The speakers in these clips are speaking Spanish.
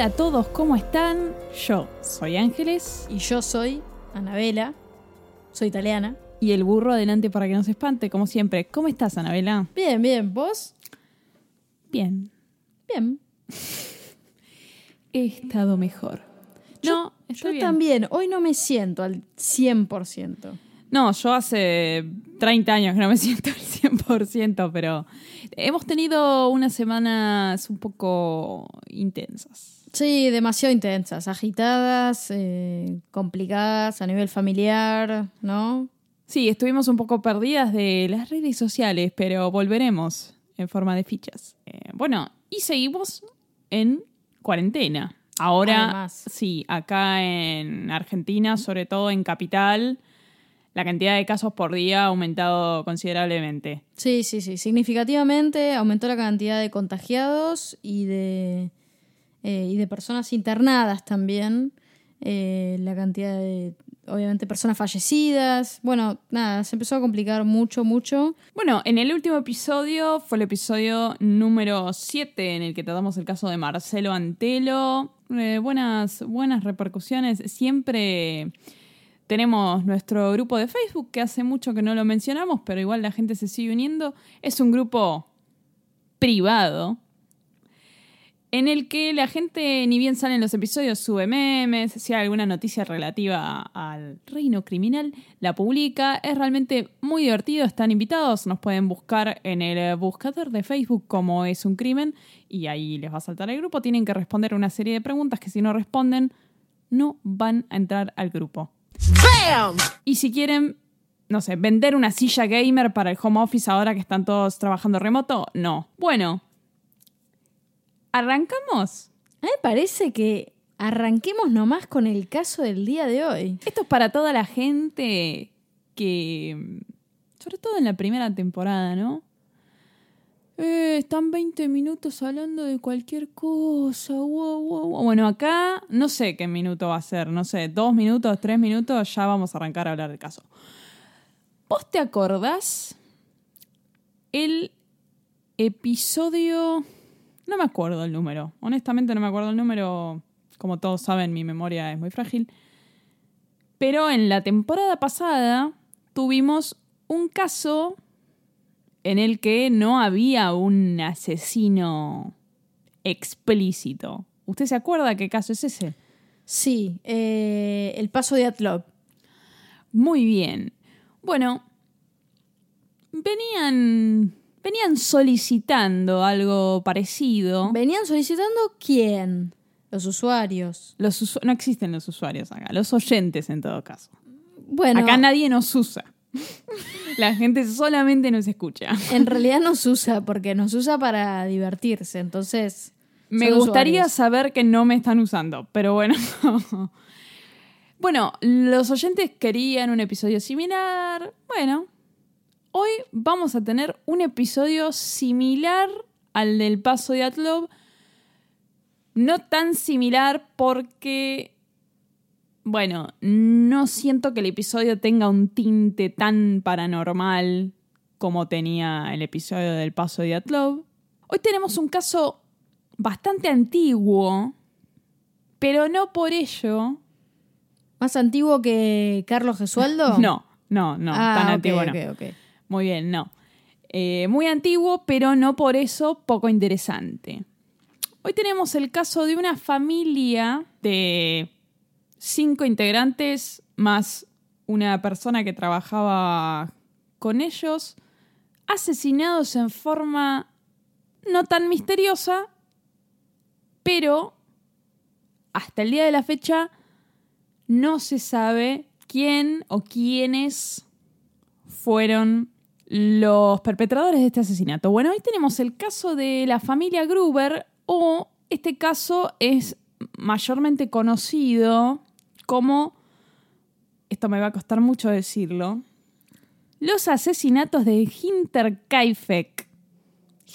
Hola a todos, ¿cómo están? Yo soy Ángeles Y yo soy Anabela, soy italiana. y el burro adelante para que no se espante, como siempre. ¿Cómo estás, Anabela? Bien, bien, ¿vos? Bien, Bien. he estado mejor. No, estoy Yo bien. también, hoy no me siento al 100%. No, yo hace 30 años que no me siento al 100%, pero hemos tenido unas semanas un poco intensas. Sí, demasiado intensas, agitadas, eh, complicadas a nivel familiar, ¿no? Sí, estuvimos un poco perdidas de las redes sociales, pero volveremos en forma de fichas. Eh, bueno, y seguimos en cuarentena. Ahora, Además. sí, acá en Argentina, sobre todo en Capital, la cantidad de casos por día ha aumentado considerablemente. Sí, sí, sí. Significativamente aumentó la cantidad de contagiados y de, eh, y de personas internadas también. Eh, la cantidad de, obviamente, personas fallecidas. Bueno, nada, se empezó a complicar mucho, mucho. Bueno, en el último episodio fue el episodio número 7 en el que tratamos el caso de Marcelo Antelo. Eh, buenas, buenas repercusiones. Siempre tenemos nuestro grupo de Facebook, que hace mucho que no lo mencionamos, pero igual la gente se sigue uniendo. Es un grupo privado en el que la gente, ni bien salen los episodios, sube memes, si hay alguna noticia relativa al reino criminal, la publica. Es realmente muy divertido, están invitados, nos pueden buscar en el buscador de Facebook como es un crimen y ahí les va a saltar el grupo. Tienen que responder una serie de preguntas que si no responden, no van a entrar al grupo. Y si quieren, no sé, vender una silla gamer para el home office ahora que están todos trabajando remoto, no. Bueno, ¿arrancamos? A mí me parece que arranquemos nomás con el caso del día de hoy. Esto es para toda la gente que, sobre todo en la primera temporada, ¿no? Eh, están 20 minutos hablando de cualquier cosa. wow, wow, wow. Bueno, acá no sé qué minuto va a ser. No sé, dos minutos, tres minutos, ya vamos a arrancar a hablar del caso. ¿Vos te acordás el episodio... No me acuerdo el número. Honestamente no me acuerdo el número. Como todos saben, mi memoria es muy frágil. Pero en la temporada pasada tuvimos un caso en el que no había un asesino explícito. ¿Usted se acuerda qué caso es ese? Sí, eh, el paso de Atlop. Muy bien. Bueno, venían, venían solicitando algo parecido. ¿Venían solicitando quién? Los usuarios. Los usu- no existen los usuarios acá, los oyentes en todo caso. Bueno, Acá nadie nos usa. La gente solamente nos escucha. en realidad nos usa porque nos usa para divertirse, entonces... Me gustaría usuarios. saber que no me están usando, pero bueno. bueno, los oyentes querían un episodio similar. Bueno, hoy vamos a tener un episodio similar al del paso de Atlov. No tan similar porque, bueno, no siento que el episodio tenga un tinte tan paranormal como tenía el episodio del paso de Atlov. Hoy tenemos un caso bastante antiguo, pero no por ello. ¿Más antiguo que Carlos Gesualdo? No, no, no, Ah, tan antiguo no. Muy bien, no. Eh, muy antiguo, pero no por eso poco interesante. Hoy tenemos el caso de una familia de cinco integrantes más una persona que trabajaba con ellos, asesinados en forma no tan misteriosa, pero hasta el día de la fecha no se sabe quién o quiénes fueron los perpetradores de este asesinato. Bueno, hoy tenemos el caso de la familia Gruber o este caso es mayormente conocido como, esto me va a costar mucho decirlo, los asesinatos de Hinterkaifeck.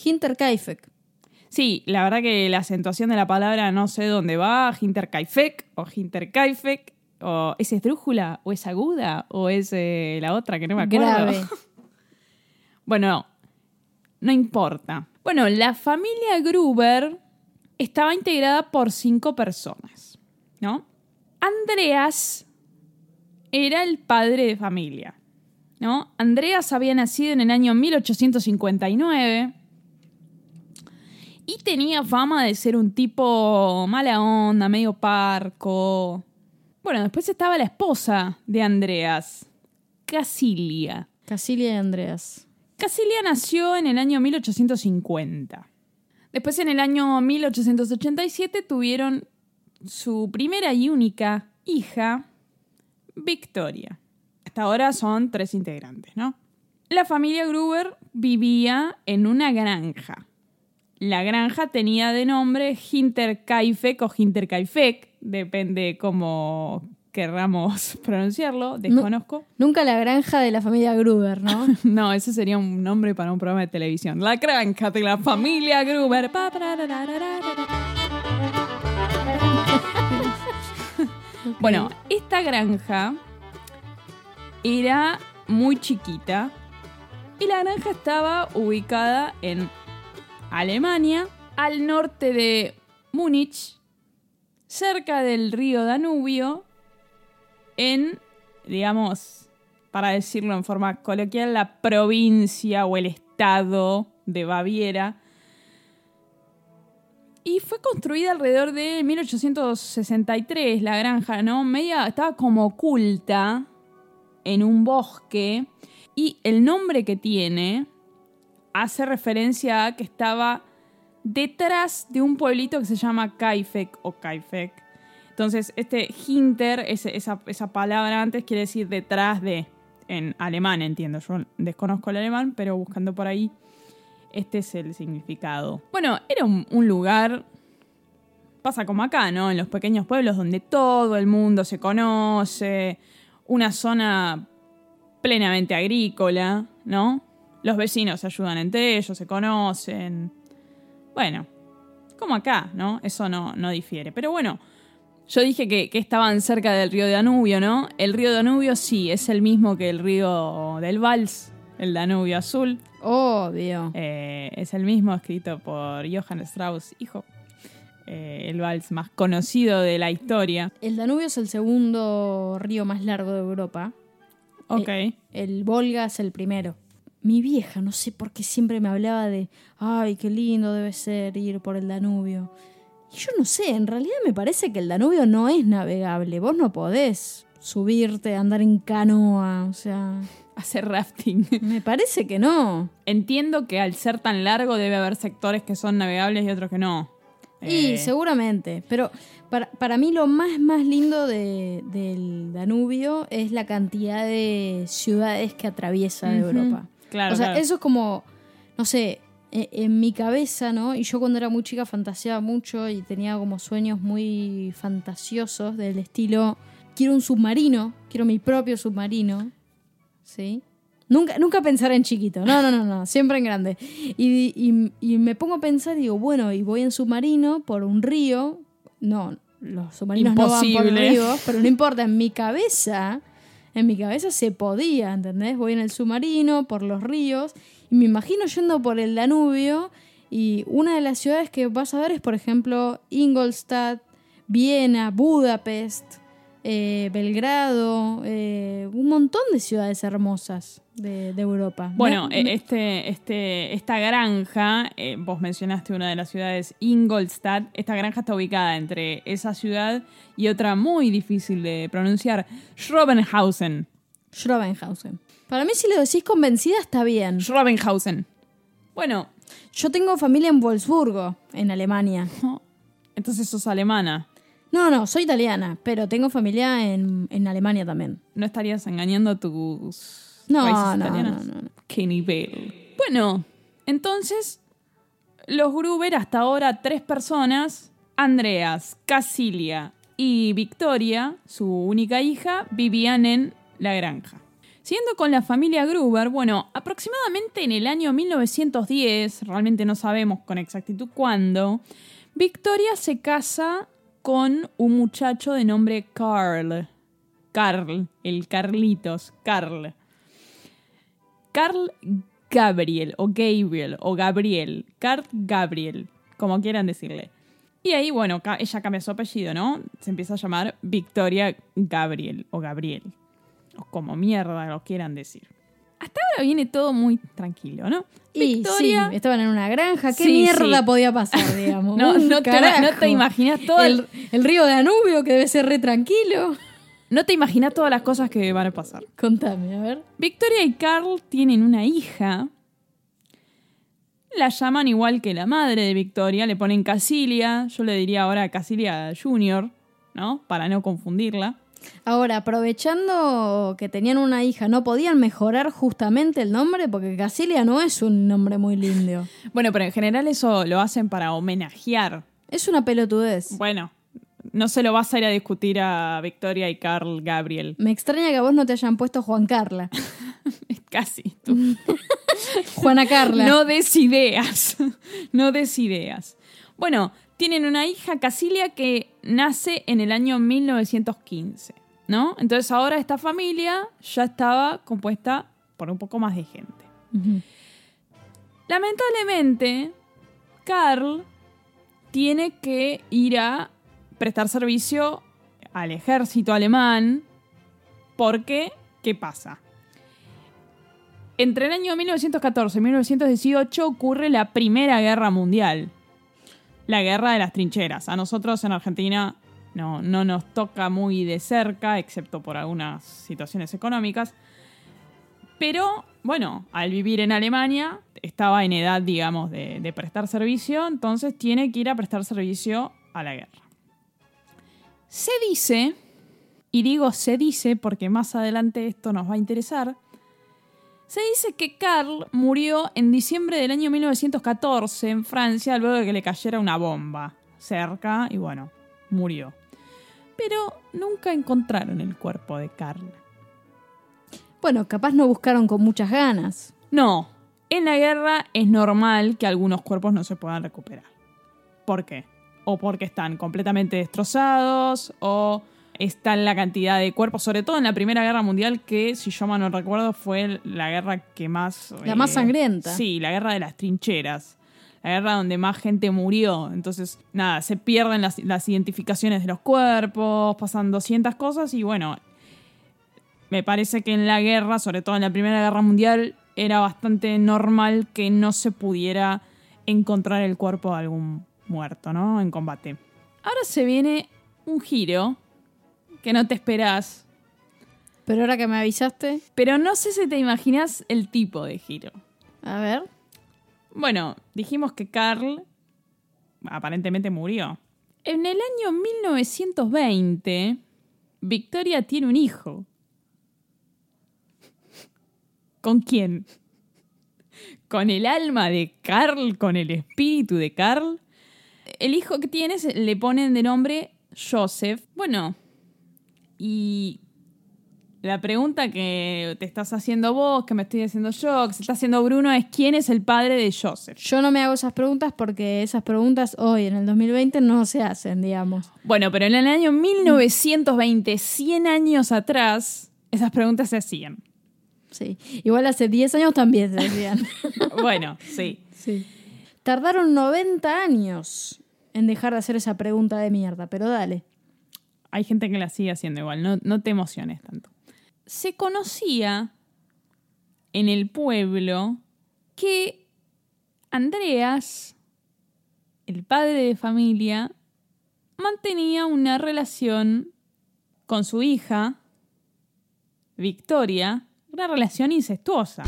Hinterkaifeck. Sí, la verdad que la acentuación de la palabra no sé dónde va, Hinterkaifeck o Hinterkaifeck, o ¿es esdrújula o es aguda o es eh, la otra que no me acuerdo? Grave. Bueno, no importa. Bueno, la familia Gruber estaba integrada por cinco personas, ¿no? Andreas era el padre de familia, ¿no? Andreas había nacido en el año 1859 y tenía fama de ser un tipo mala onda, medio parco. Bueno, después estaba la esposa de Andreas, Casilia. Casilia y Andreas. Casilia nació en el año 1850. Después, en el año 1887, tuvieron su primera y única hija, Victoria. Hasta ahora son tres integrantes, ¿no? La familia Gruber vivía en una granja. La granja tenía de nombre Hinterkaifeck o Hinterkaifeck, depende cómo querramos pronunciarlo, desconozco. Nunca la granja de la familia Gruber, ¿no? No, ese sería un nombre para un programa de televisión. La granja de la familia Gruber. Bueno, esta granja era muy chiquita y la granja estaba ubicada en Alemania, al norte de Múnich, cerca del río Danubio, en, digamos, para decirlo en forma coloquial, la provincia o el estado de Baviera. Y fue construida alrededor de 1863, la granja, ¿no? Media, estaba como oculta en un bosque. Y el nombre que tiene hace referencia a que estaba detrás de un pueblito que se llama Kaifek o Kaifek. Entonces, este hinter, esa, esa palabra antes quiere decir detrás de, en alemán entiendo. Yo desconozco el alemán, pero buscando por ahí, este es el significado. Bueno, era un, un lugar, pasa como acá, ¿no? En los pequeños pueblos donde todo el mundo se conoce, una zona plenamente agrícola, ¿no? Los vecinos se ayudan entre ellos, se conocen. Bueno, como acá, ¿no? Eso no, no difiere. Pero bueno, yo dije que, que estaban cerca del río Danubio, ¿no? El río Danubio sí, es el mismo que el río del Vals, el Danubio Azul. Obvio. Eh, es el mismo escrito por Johann Strauss, hijo. Eh, el vals más conocido de la historia. El Danubio es el segundo río más largo de Europa. Ok. El Volga es el primero. Mi vieja, no sé por qué siempre me hablaba de, ay, qué lindo debe ser ir por el Danubio. Yo no sé, en realidad me parece que el Danubio no es navegable. Vos no podés subirte, andar en canoa, o sea, Hacer rafting. me parece que no. Entiendo que al ser tan largo debe haber sectores que son navegables y otros que no. Y Eh, seguramente, pero para, para mí lo más, más lindo de- del Danubio es la cantidad de ciudades que atraviesa de. Europa. Claro, o sea, claro. eso es como, no sé, en mi cabeza, ¿no? Y yo cuando era muy chica fantaseaba mucho y tenía como sueños muy fantasiosos del estilo, quiero un submarino, quiero mi propio submarino, ¿sí? Nunca, nunca pensar en chiquito, no, no, no, no, siempre en grande. Y, y- y me pongo a pensar y digo, bueno, y voy en submarino por un río, no, los submarinos no van por ríos, pero no importa, en mi cabeza, en mi cabeza se podía, ¿entendés? Voy en el submarino por los ríos me imagino yendo por el Danubio y una de las ciudades que vas a ver es, por ejemplo, Ingolstadt, Viena, Budapest, eh, Belgrado, eh, un montón de ciudades hermosas de, de Europa. Bueno, eh, este, este, esta granja, eh, vos mencionaste una de las ciudades, Ingolstadt. Esta granja está ubicada entre esa ciudad y otra muy difícil de pronunciar, Schrobenhausen. Schrobenhausen. Para mí, si lo decís convencida, está bien. Schrobenhausen. Bueno, Yo tengo familia en Wolfsburgo, en Alemania. entonces sos alemana. No, no, soy italiana, pero tengo familia en, en Alemania también. ¿No estarías engañando a tus No, raíces no, italianas? no, no, no. Qué nivel. Bueno, entonces, los Gruber, hasta ahora tres personas, Andreas, Casilia y Victoria, su única hija, vivían en la granja. Siguiendo con la familia Gruber, bueno, aproximadamente en el año 1910, realmente no sabemos con exactitud cuándo, Victoria se casa con un muchacho de nombre Carl. Carl, el Carlitos, Carl. Carl Gabriel o Gabriel o Gabriel. Carl Gabriel, como quieran decirle. Y ahí, bueno, ella cambia su apellido, ¿no? Se empieza a llamar Victoria Gabriel o Gabriel. O como mierda lo quieran decir. Hasta ahora viene todo muy tranquilo, ¿no? Y Victoria, sí, estaban en una granja. ¿Qué mierda podía pasar, digamos? no, no, te, no, te, imaginas todo. El, el, río de Anubio, que debe ser re tranquilo. No te imaginas todas las cosas que van a pasar. Contame, a ver. Victoria y Carl tienen una hija. La llaman igual que la madre de Victoria, le ponen Casilia. Yo le diría ahora Casilia Junior, ¿no? Para no confundirla. Ahora, aprovechando que tenían una hija, ¿no podían mejorar justamente el nombre? Porque Casilia no es un nombre muy lindo. bueno, pero en general eso lo hacen para homenajear. Es una pelotudez. Bueno, no se lo vas a ir a discutir a Victoria y Carl Gabriel. Me extraña que a vos no te hayan puesto Juan Carla. Casi tú. Juana Carla. No des ideas. No des ideas. Bueno, tienen una hija, Casilia, que nace en el año 1915. ¿No? Entonces ahora esta familia ya estaba compuesta por un poco más de gente. Lamentablemente, Carl tiene que ir a prestar servicio al ejército alemán porque, ¿qué pasa? Entre el año 1914 y 1918 ocurre la Primera Guerra Mundial, la Guerra de las Trincheras. A nosotros en Argentina no, no nos toca muy de cerca, excepto por algunas situaciones económicas. Pero, bueno, al vivir en Alemania, estaba en edad, digamos, de, de prestar servicio, entonces tiene que ir a prestar servicio a la guerra. Se dice, y digo se dice porque más adelante esto nos va a interesar, se dice que Carl murió en diciembre del año 1914 en Francia luego de que le cayera una bomba cerca y bueno, murió. Pero nunca encontraron el cuerpo de Carl. Bueno, capaz no buscaron con muchas ganas. No, en la guerra es normal que algunos cuerpos no se puedan recuperar. ¿Por qué? o porque están completamente destrozados o está la cantidad de cuerpos, sobre todo en la Primera Guerra Mundial, que si yo mal no recuerdo fue la guerra que más... La más eh, sangrienta. Sí, la guerra de las trincheras. La guerra donde más gente murió. Entonces, nada, se pierden las, las identificaciones de los cuerpos, pasan 200 cosas y bueno, me parece que en la guerra, sobre todo en la Primera Guerra Mundial, era bastante normal que no se pudiera encontrar el cuerpo de algún muerto, ¿no? En combate. Ahora se viene un giro que no te esperás. Pero ahora que me avisaste. Pero no sé si te imaginas el tipo de giro. A ver. Bueno, dijimos que Carl aparentemente murió. En el año 1920, Victoria tiene un hijo. ¿Con quién? ¿Con el alma de Carl? ¿Con el espíritu de Carl? el hijo que tienes le ponen de nombre Joseph. Bueno, y la pregunta que te estás haciendo vos, que me estoy haciendo yo, que se está haciendo Bruno, es quién es el padre de Joseph. Yo no me hago esas preguntas porque esas preguntas hoy, en el 2020, no se hacen, digamos. Bueno, pero en el año 1920, 100 años atrás, esas preguntas se hacían. Sí, igual hace 10 años también se hacían. bueno, sí. Sí. Tardaron 90 años en dejar de hacer esa pregunta de mierda, pero dale. Hay gente que la sigue haciendo igual, no, no te emociones tanto. Se conocía en el pueblo que Andreas, el padre de familia, mantenía una relación con su hija, Victoria, una relación incestuosa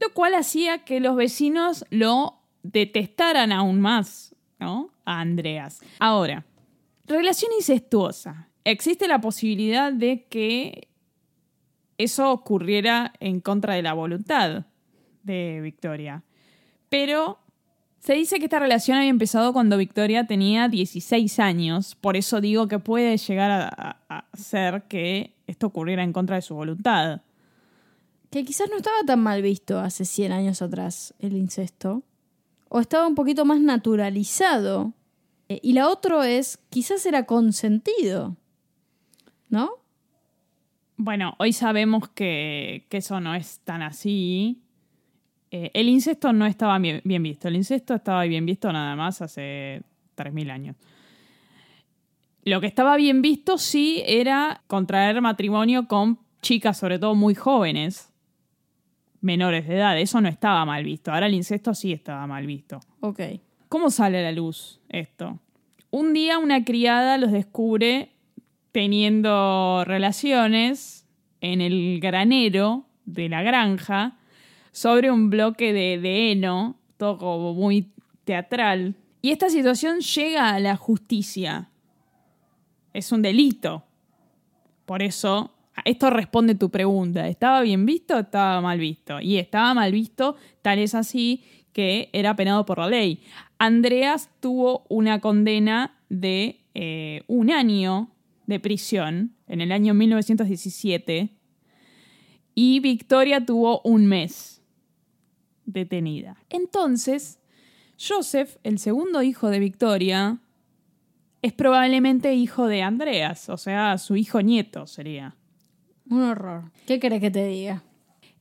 lo cual hacía que los vecinos lo detestaran aún más, ¿no? A Andreas. Ahora, relación incestuosa. Existe la posibilidad de que eso ocurriera en contra de la voluntad de Victoria. Pero Se dice que esta relación había empezado cuando Victoria tenía 16 años, por eso digo que puede llegar a, ser que esto ocurriera en contra de su voluntad. Que quizás no estaba tan mal visto hace 100 años atrás el incesto. O estaba un poquito más naturalizado. Eh, y la otra es, quizás era consentido. ¿No? Bueno, hoy sabemos que, que eso no es tan así. Eh, el incesto no estaba bien, bien visto. El incesto estaba bien visto nada más hace 3.000 años. Lo que estaba bien visto sí era contraer matrimonio con chicas, sobre todo muy jóvenes, menores de edad. Eso no estaba mal visto. Ahora el incesto sí estaba mal visto. Ok. ¿Cómo sale a la luz esto? Un día una criada los descubre teniendo relaciones en el granero de la granja sobre un bloque de, de heno, todo como muy teatral. Y esta situación llega a la justicia. Es un delito. Por eso, esto responde tu pregunta. ¿Estaba bien visto o estaba mal visto? Y estaba mal visto, tal es así que era penado por la ley. Andreas tuvo una condena de eh, un año de prisión en el año 1917 y Victoria tuvo un mes detenida. Entonces, Joseph, el segundo hijo de Victoria, es probablemente hijo de Andreas, o sea, su hijo nieto sería. Un horror. ¿Qué querés que te diga?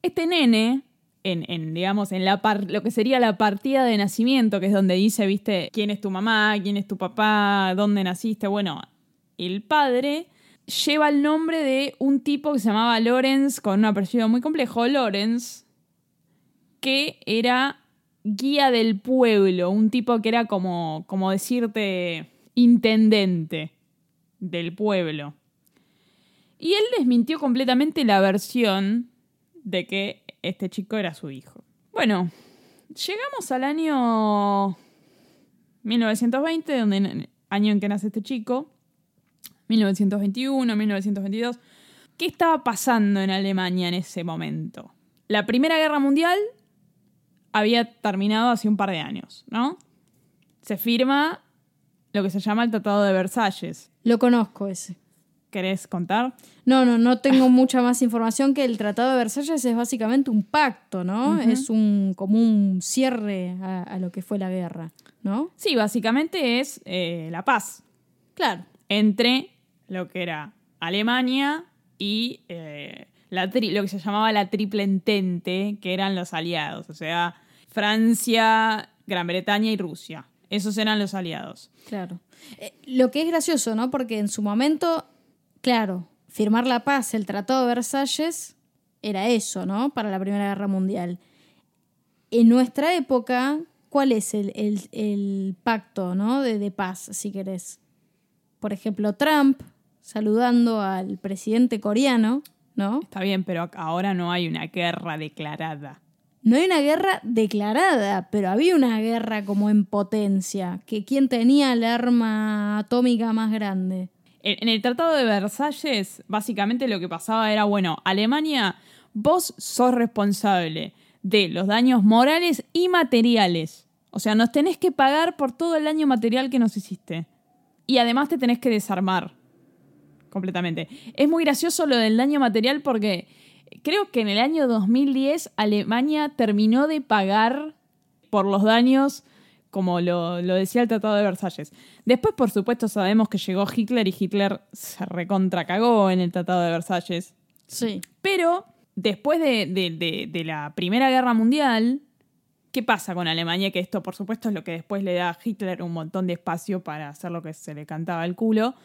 Este nene, en, digamos, en la par- lo que sería la partida de nacimiento, que es donde dice, viste, quién es tu mamá, quién es tu papá, dónde naciste, bueno, el padre lleva el nombre de un tipo que se llamaba Lorenz, con un apellido muy complejo, Lorenz, que era guía del pueblo, un tipo que era como, como decirte, intendente del pueblo. Y él desmintió completamente la versión de que este chico era su hijo. Bueno, llegamos al año 1920, donde, año en que nace este chico, 1921, 1922. ¿Qué estaba pasando en Alemania en ese momento? La Primera Guerra Mundial había terminado hace un par de años, ¿no? Se firma lo que se llama el Tratado de Versalles. Lo conozco ese. ¿Querés contar? No, no, no tengo mucha más información que el Tratado de Versalles es básicamente un pacto, ¿no? Es un como un cierre a, a lo que fue la guerra, ¿no? Sí, básicamente es eh, la paz Claro. entre lo que era Alemania y eh, la tri- lo que se llamaba la triple entente, que eran los aliados, o sea, Francia, Gran Bretaña y Rusia. Esos eran los aliados. Claro. Eh, lo que es gracioso, ¿no? Porque en su momento, claro, firmar la paz, el Tratado de Versalles, era eso, ¿no? Para la Primera Guerra Mundial. En nuestra época, ¿cuál es el, el- el pacto, ¿no? De, de paz, si querés? Por ejemplo, Trump saludando al presidente coreano, ¿no? Está bien, pero ahora no hay una guerra declarada. No hay una guerra declarada, pero había una guerra como en potencia, que quién tenía el arma atómica más grande. En el Tratado de Versalles, básicamente lo que pasaba era, bueno, Alemania, vos sos responsable de los daños morales y materiales. O sea, nos tenés que pagar por todo el daño material que nos hiciste. Y además te tenés que desarmar completamente. Es muy gracioso lo del daño material porque creo que en el año 2010 Alemania terminó de pagar por los daños como lo, lo decía el Tratado de Versalles. Después, por supuesto, sabemos que llegó Hitler y Hitler se recontracagó en el Tratado de Versalles. Sí. Pero después de, de- de- de la Primera Guerra Mundial, ¿qué pasa con Alemania? Que esto, por supuesto, es lo que después le da a Hitler un montón de espacio para hacer lo que se le cantaba al culo.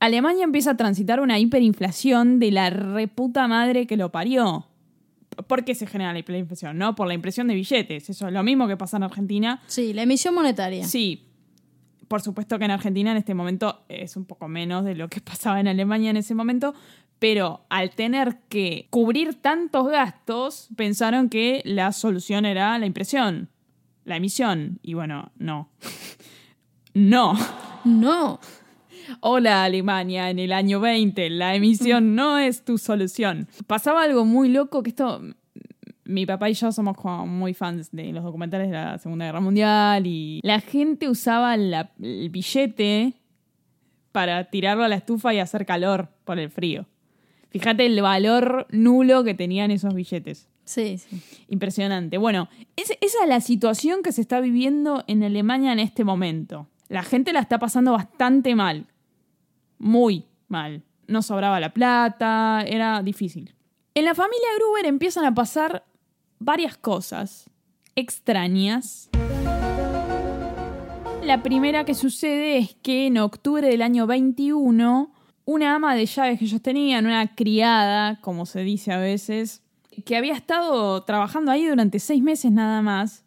Alemania empieza a transitar una hiperinflación de la reputa madre que lo parió. ¿Por qué se genera la hiperinflación? No por la impresión de billetes. Eso es lo mismo que pasa en Argentina. Sí, la emisión monetaria. Sí, por supuesto que en Argentina en este momento es un poco menos de lo que pasaba en Alemania en ese momento, pero al tener que cubrir tantos gastos, pensaron que la solución era la impresión, la emisión. Y bueno, no. no. No. Hola Alemania, en el año 20, la emisión no es tu solución. Pasaba algo muy loco que esto mi papá y yo somos como muy fans de los documentales de la Segunda Guerra Mundial y la gente usaba la- el billete para tirarlo a la estufa y hacer calor por el frío. Fíjate el valor nulo que tenían esos billetes. Sí, sí. Impresionante. Bueno, es- esa es la situación que se está viviendo en Alemania en este momento. La gente la está pasando bastante mal. Muy mal. No sobraba la plata, era difícil. En la familia Gruber empiezan a pasar varias cosas extrañas. La primera que sucede es que en octubre del año 21, una ama de llaves que ellos tenían, una criada, como se dice a veces, que había estado trabajando ahí durante seis meses nada más,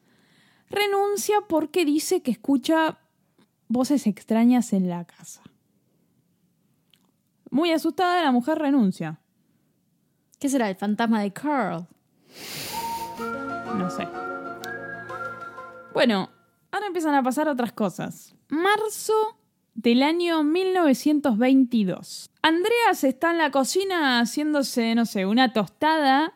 renuncia porque dice que escucha voces extrañas en la casa. Muy asustada, la mujer renuncia. ¿Qué será? El fantasma de Carl. No sé. Bueno, ahora empiezan a pasar otras cosas. Marzo del año 1922. Andreas está en la cocina haciéndose, no sé, una tostada.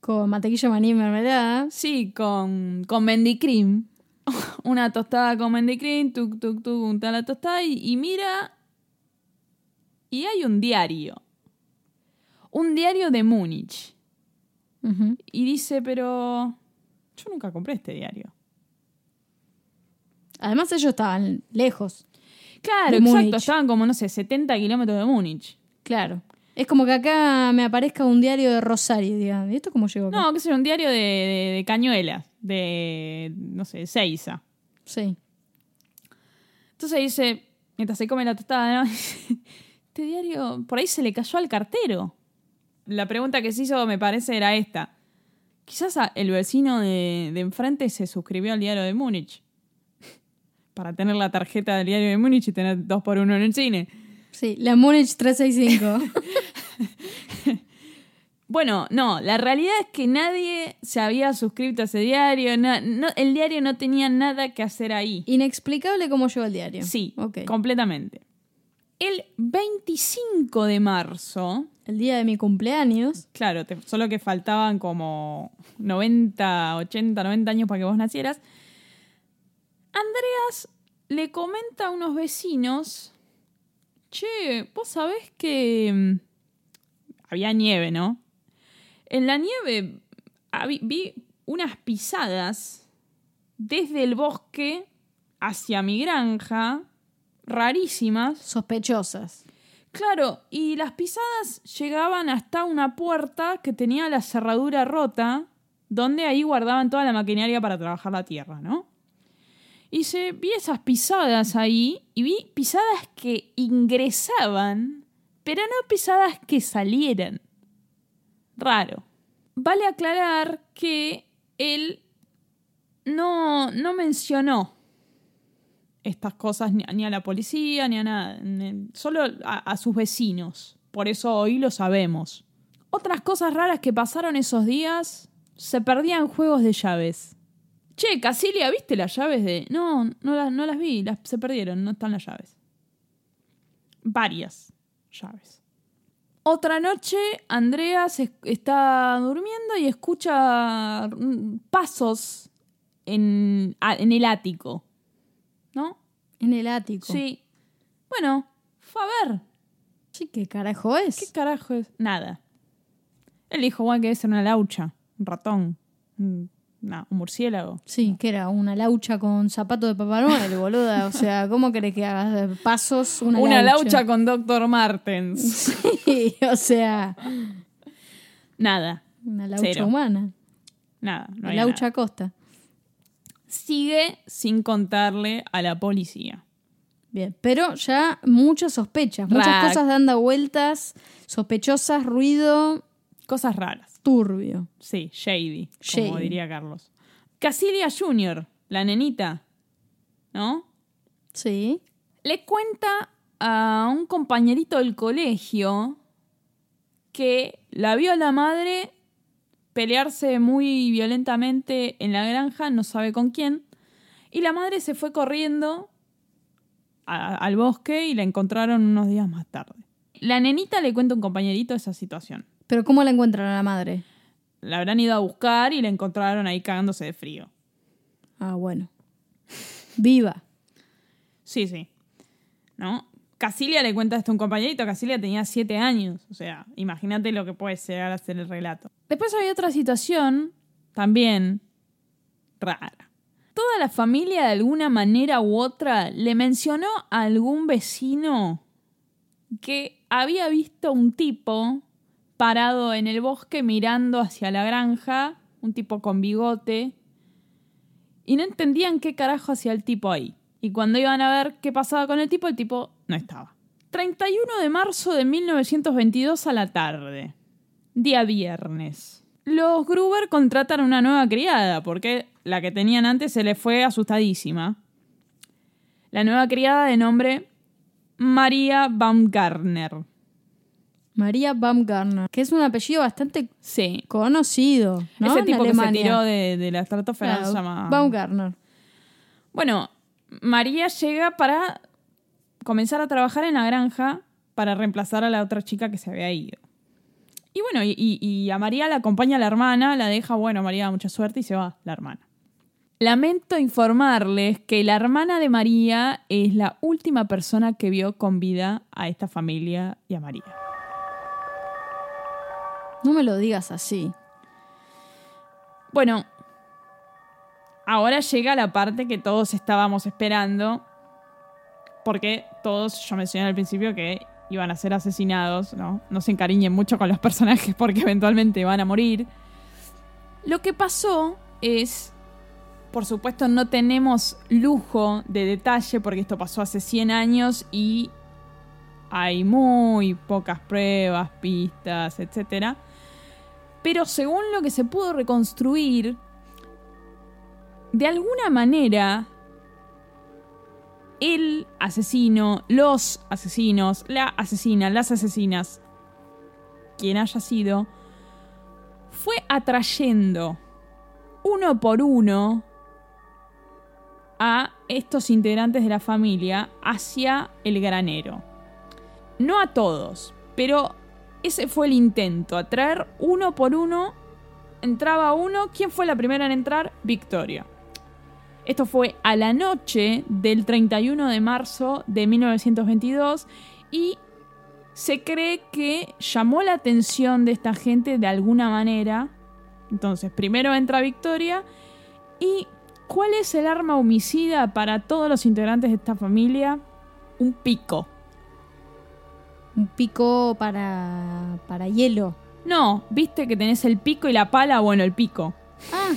Con mantequilla maní y mermelada. Sí, con, con mendicrim. Una tostada con mendicrim, tuk, tuk, tuk, unta la tostada y, y mira. Y hay un diario. Un diario de Múnich. Y dice, pero. Yo nunca compré este diario. Además ellos estaban lejos. Claro, exacto. Múnich. Estaban como, no sé, 70 kilómetros de Múnich. Claro. Es como que acá me aparezca un diario de Rosario, diga, ¿y esto cómo llegó acá? No, que sea un diario de, de, de cañuelas. De, no sé, Seiza. Sí. Entonces dice, mientras se come la tostada, ¿no? este diario, por ahí se le cayó al cartero. La pregunta que se hizo, me parece, era esta. Quizás el vecino de, de enfrente se suscribió al diario de Múnich. Para tener la tarjeta del diario de Múnich y tener dos por uno en el cine. Sí, la Múnich 365. Bueno, no, la realidad es que nadie se había suscrito a ese diario. no- el diario no tenía nada que hacer ahí. Inexplicable cómo llegó el diario. Sí, Ok. completamente. El 25 de marzo, El día de mi cumpleaños. claro, te- solo que faltaban como 90, 80, 90 años para que vos nacieras, Andreas le comenta a unos vecinos, che, vos sabés que mm, había nieve, ¿no? En la nieve vi unas pisadas desde el bosque hacia mi granja, rarísimas. Sospechosas. Claro, y las pisadas llegaban hasta una puerta que tenía la cerradura rota, donde ahí guardaban toda la maquinaria para trabajar la tierra, ¿no? Y se vi esas pisadas ahí y vi pisadas que ingresaban, pero no pisadas que salieran. Raro. Vale aclarar que él no, no mencionó estas cosas ni, a la policía ni a nada, solo a, sus vecinos. Por eso hoy lo sabemos. Otras cosas raras que pasaron esos días, se perdían juegos de llaves. Che, Casilia, ¿viste las llaves de...? No, no las, no las vi, las, se perdieron, no están las llaves. Varias llaves. Otra noche, Andrea se- está durmiendo y escucha pasos en, en el ático. ¿No? En el ático. Sí. Bueno, fue a ver. Sí, ¿qué carajo es? ¿Qué carajo es? Nada. Él dijo, bueno, que debe ser una laucha, un ratón, un, no, un murciélago. Sí, que era una laucha con zapato de Papá Noel, boluda. O sea, ¿cómo querés que hagas pasos una, Una laucha con Dr. Martens. Sí, o sea, Nada, una laucha Cero. humana. nada. No había laucha nada. costa. Sigue sin contarle a la policía. Bien, pero ya muchas sospechas, muchas Rack. cosas dando vueltas, sospechosas, ruido Cosas raras. turbio. Sí, shady, como Shady. diría Carlos. Casilia Jr., la nenita, ¿no? Sí. le cuenta a un compañerito del colegio que la vio a la madre pelearse muy violentamente en la granja, no sabe con quién, y la madre se fue corriendo a- al bosque y la encontraron unos días más tarde. La nenita le cuenta a un compañerito esa situación. Pero ¿cómo la encuentran a la madre? la habrán ido a buscar y la encontraron ahí cagándose de frío. Ah, bueno. Viva. Sí, sí. ¿No? Casilia le cuenta esto a un compañerito. Casilia tenía siete años. O sea, imagínate lo que puede llegar a ser el relato. Después había otra situación también rara. Toda la familia de alguna manera u otra le mencionó a algún vecino que había visto un tipo parado en el bosque mirando hacia la granja, un tipo con bigote, y no entendían qué carajo hacía el tipo ahí. Y cuando iban a ver qué pasaba con el tipo, el tipo no estaba. 31 de marzo de 1922 a la tarde, día viernes. Los Gruber contratan una nueva criada porque la que tenían antes se le fue asustadísima. La nueva criada de nombre María Baumgartner. María Baumgartner, que es un apellido bastante Sí. conocido. ¿no? Ese tipo que se tiró de, de la estratosfera Claro, se llama... Baumgartner. Bueno, María llega para comenzar a trabajar en la granja para reemplazar a la otra chica que se había ido. Y bueno, y, a María la acompaña la hermana, la deja, bueno, María, mucha suerte, y se va la hermana. Lamento informarles que la hermana de María es la última persona que vio con vida a esta familia y a María. No me lo digas así. Bueno, ahora llega la parte que todos estábamos esperando, porque todos, yo mencioné al principio que iban a ser asesinados, ¿no? No se encariñen mucho con los personajes porque eventualmente van a morir. Lo que pasó es, por supuesto no tenemos lujo de detalle porque esto pasó hace 100 años y hay muy pocas pruebas, pistas, etcétera. Pero según lo que se pudo reconstruir, de alguna manera, el asesino, los asesinos, la asesina, las asesinas, quien haya sido, fue atrayendo uno por uno a estos integrantes de la familia hacia el granero. No a todos, pero ese fue el intento, atraer uno por uno. Entraba uno. ¿Quién fue la primera en entrar? Victoria. Esto fue a la noche del 31 de marzo de 1922 y se cree que llamó la atención de esta gente de alguna manera. Entonces, primero entra Victoria y ¿cuál es el arma homicida para todos los integrantes de esta familia? Un pico. Un pico para, para hielo. No, viste que tenés el pico y la pala, bueno, el pico. Ah,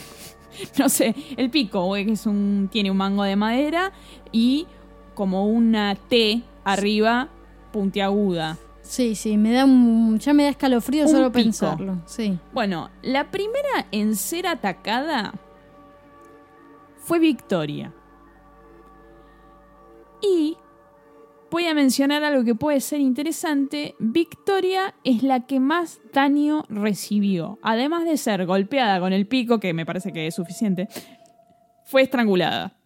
No sé, el pico, que es un. tiene un mango de madera y como una T arriba puntiaguda. sí, sí, me da un, ya me da escalofrío Un solo pico. pensarlo. Sí. Bueno, la primera en ser atacada fue Victoria. Y voy a mencionar algo que puede ser interesante. Victoria es la que más daño recibió. Además de ser golpeada con el pico, que me parece que es suficiente, fue estrangulada.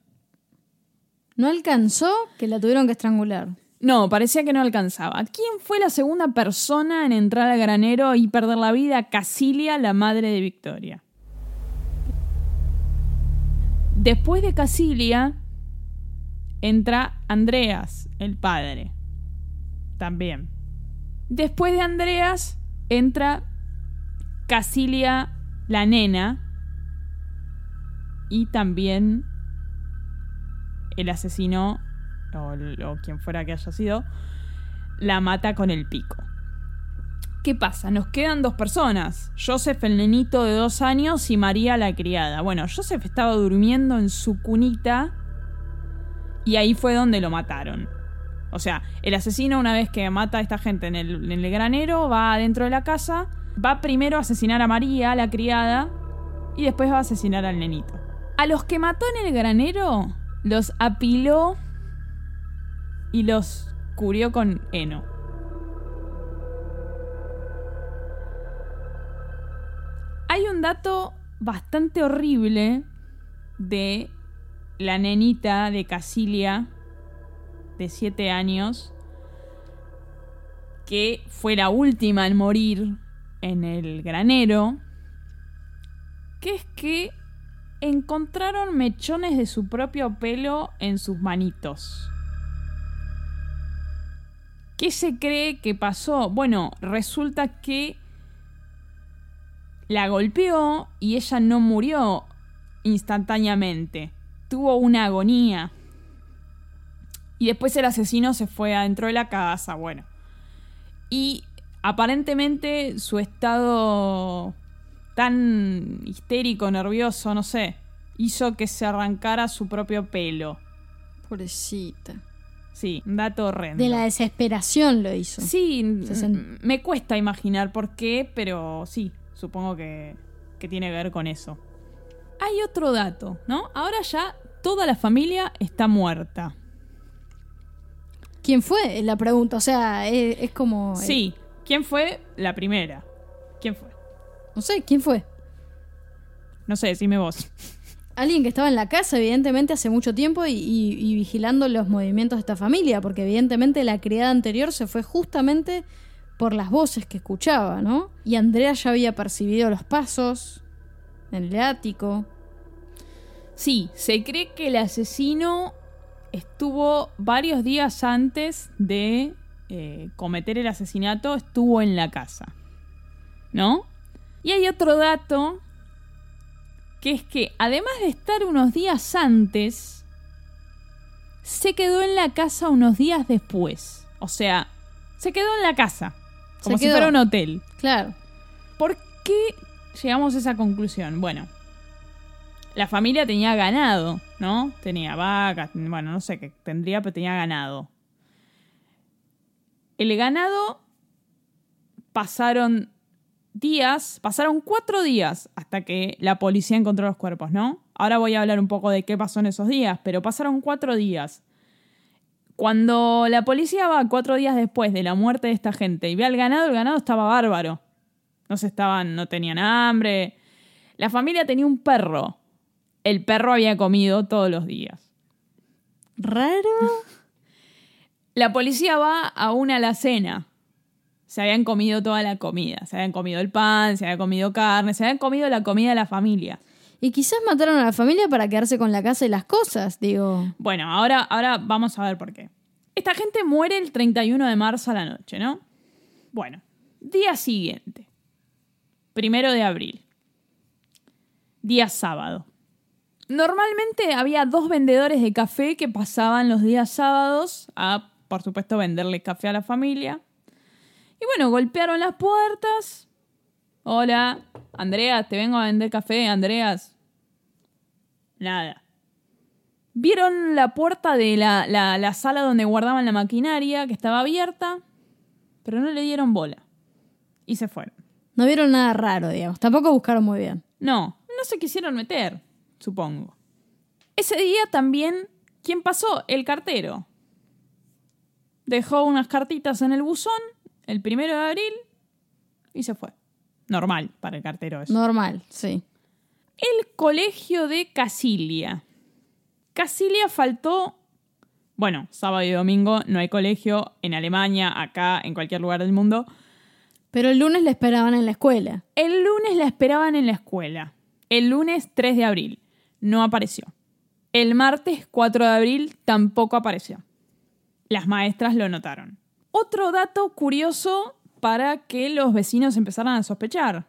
No alcanzó que la tuvieron que estrangular. No, parecía que no alcanzaba. ¿Quién fue la segunda persona en entrar al granero y perder la vida? Casilia, la madre de Victoria. Después de Casilia, entra Andreas, el padre. También. Después de Andreas, entra Casilia, la nena. Y también el asesino, o, quien fuera que haya sido, la mata con el pico. ¿Qué pasa? Nos quedan dos personas. Joseph, el nenito de dos años, y María, la criada. Bueno, Joseph estaba durmiendo en su cunita y ahí fue donde lo mataron. O sea, el asesino una vez que mata a esta gente en el, granero, va adentro de la casa, va primero a asesinar a María, la criada, y después va a asesinar al nenito. A los que mató en el granero, los apiló y los cubrió con heno. Hay un dato bastante horrible de la nenita de Casilia de 7 años que fue la última en morir en el granero que es que encontraron mechones de su propio pelo en sus manitos. ¿Qué se cree que pasó? Bueno, resulta que la golpeó y ella no murió instantáneamente. Tuvo una agonía. Y después el asesino se fue adentro de la casa, bueno. Y aparentemente su estado tan histérico, nervioso, no sé, hizo que se arrancara su propio pelo. Pobrecita. Sí, un dato horrendo. De la desesperación lo hizo. Sí, Se me cuesta imaginar por qué, pero sí, supongo que, que tiene que ver con eso. Hay otro dato, ¿no? Ahora ya toda la familia está muerta. ¿Quién fue? La pregunta. O sea, es, es como. Sí, ¿quién fue la primera? ¿Quién fue? no sé, ¿quién fue? No sé, decime vos. Alguien que estaba en la casa, evidentemente, hace mucho tiempo y, y- y vigilando los movimientos de esta familia, porque evidentemente la criada anterior se fue justamente por las voces que escuchaba, ¿no? Y Andrea ya había percibido los pasos en el ático. Sí, se cree que el asesino estuvo varios días antes de eh, cometer el asesinato, estuvo en la casa. ¿No? Y hay otro dato, que es que además de estar unos días antes, se quedó en la casa unos días después. O sea, se quedó en la casa, como Se si quedó. fuera un hotel. Claro. ¿Por qué llegamos a esa conclusión? Bueno, la familia tenía ganado, ¿no? Tenía vacas, bueno, no sé qué tendría, pero tenía ganado. El ganado pasaron días, pasaron cuatro días hasta que la policía encontró los cuerpos, ¿no? Ahora voy a hablar un poco de qué pasó en esos días, pero pasaron cuatro días. Cuando la policía va cuatro días después de la muerte de esta gente y ve al ganado, el ganado estaba bárbaro. No se estaban, no tenían hambre. La familia tenía un perro. El perro había comido todos los días. Raro. La policía va a una alacena. Se habían comido toda la comida. Se habían comido el pan, se habían comido carne, se habían comido la comida de la familia. Y quizás mataron a la familia para quedarse con la casa y las cosas, digo. Bueno, ahora, ahora vamos a ver por qué. Esta gente muere el 31 de marzo a la noche, ¿no? Bueno, día siguiente. Primero de abril. Día sábado. Normalmente había dos vendedores de café que pasaban los días sábados a, por supuesto, venderle café a la familia. Y bueno, golpearon las puertas. Hola, Andreas, te vengo a vender café, Andreas. Nada. Vieron la puerta de la, la- la sala donde guardaban la maquinaria, que estaba abierta, pero no le dieron bola. Y se fueron. No vieron nada raro, digamos. Tampoco buscaron muy bien. No, no se quisieron meter, supongo. Ese día también, ¿quién pasó? El cartero. Dejó unas cartitas en el buzón el primero de abril y se fue. Normal para el cartero eso. Normal, sí. El colegio de Casilia. Casilia faltó. Bueno, sábado y domingo no hay colegio en Alemania, acá, en cualquier lugar del mundo. Pero el lunes la esperaban en la escuela. El lunes la esperaban en la escuela. El lunes 3 de abril. No apareció. El martes 4 de abril tampoco apareció. Las maestras lo notaron. Otro dato curioso para que los vecinos empezaran a sospechar.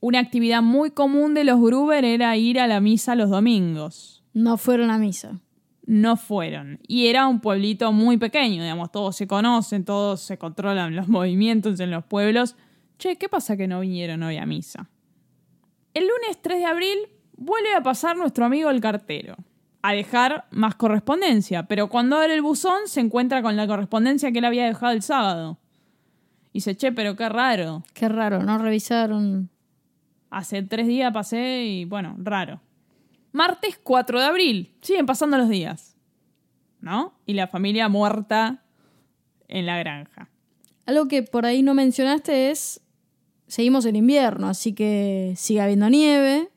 Una actividad muy común de los Gruber era ir a la misa los domingos. No fueron a misa. No fueron. Y era un pueblito muy pequeño, digamos, todos se conocen, todos se controlan los movimientos en los pueblos. Che, ¿qué pasa que no vinieron hoy a misa? El lunes 3 de abril vuelve a pasar nuestro amigo el cartero a dejar más correspondencia, pero cuando abre el buzón se encuentra con la correspondencia que él había dejado el sábado. Y dice, che, pero qué raro. Qué raro, no revisaron. Hace tres días pasé y bueno, raro. Martes 4 de abril. Siguen pasando los días. ¿No? Y la familia muerta en la granja. Algo que por ahí no mencionaste es. Seguimos en invierno, así que sigue habiendo nieve.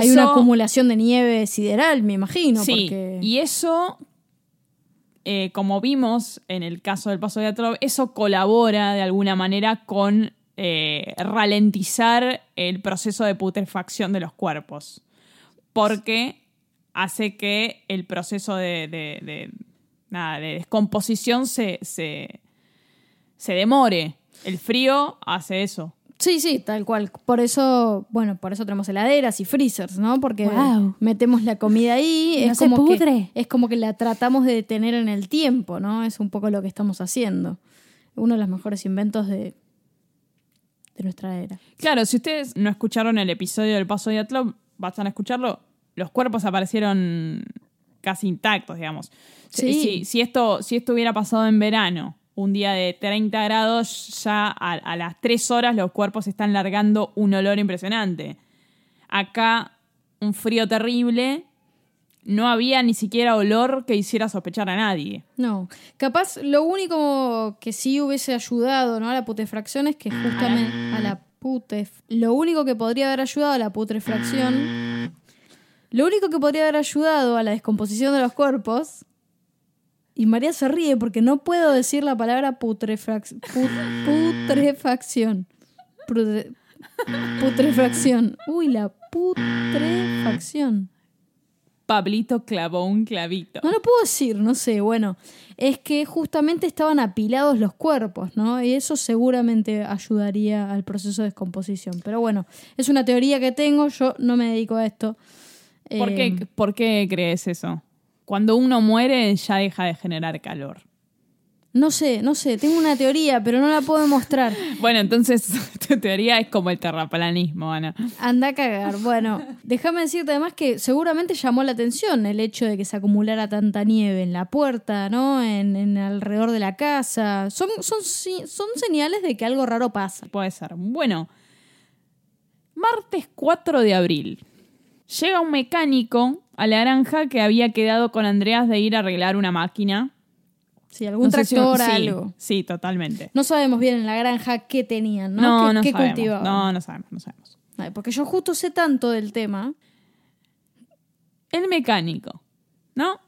Hay una acumulación de nieve sideral, me imagino. Sí, porque... y eso, eh, como vimos en el caso del paso de Atrov, eso colabora de alguna manera con eh, ralentizar el proceso de putrefacción de los cuerpos. Porque hace que el proceso de, de- de- nada, de descomposición se, se, se demore. El frío hace eso. Sí, sí, tal cual. Por eso, bueno, por eso tenemos heladeras y freezers, ¿no? Porque metemos la comida ahí. No es se como pudre. Que, es como que la tratamos de detener en el tiempo, ¿no? Es un poco lo que estamos haciendo. Uno de los mejores inventos de, de nuestra era. Claro, si ustedes no escucharon el episodio del Paso de Atlo, vayan a escucharlo. Los cuerpos aparecieron casi intactos, digamos. Sí. Si, si esto, si esto hubiera pasado en verano, un día de 30 grados, ya a, las 3 horas los cuerpos están largando un olor impresionante. Acá, un frío terrible, no había ni siquiera olor que hiciera sospechar a nadie. No, capaz lo único que sí hubiese ayudado ¿no? a la putrefacción es que justamente a la putref... Lo único que podría haber ayudado a la putrefacción... Lo único que podría haber ayudado a la descomposición de los cuerpos... Y María se ríe porque no puedo decir la palabra putrefrac- pu- putrefacción. Putre- putrefacción. Uy, la putrefacción. Pablito clavó un clavito. No lo puedo decir, no sé, bueno, es que justamente estaban apilados los cuerpos, ¿no? Y eso seguramente ayudaría al proceso de descomposición. Pero bueno, es una teoría que tengo, yo no me dedico a esto. ¿Por, Eh, qué, ¿Por qué crees eso? Cuando uno muere ya deja de generar calor. No sé, no sé, tengo una teoría, pero no la puedo demostrar. Bueno, entonces tu teoría es como el terraplanismo, Ana. Anda a cagar. Bueno, déjame decirte además que seguramente llamó la atención el hecho de que se acumulara tanta nieve en la puerta, ¿no? En, en alrededor de la casa. Son, son, son señales de que algo raro pasa. Puede ser. Bueno, martes 4 de abril. Llega un mecánico a la granja que había quedado con Andreas de ir a arreglar una máquina. Sí, algún No si- tractor, sí, algo. Sí, totalmente. No sabemos bien en la granja qué tenían, ¿no? No, ¿Qué, no qué sabemos. cultivaban? No, no sabemos, no sabemos. Ay, porque yo justo sé tanto del tema. El mecánico, ¿no?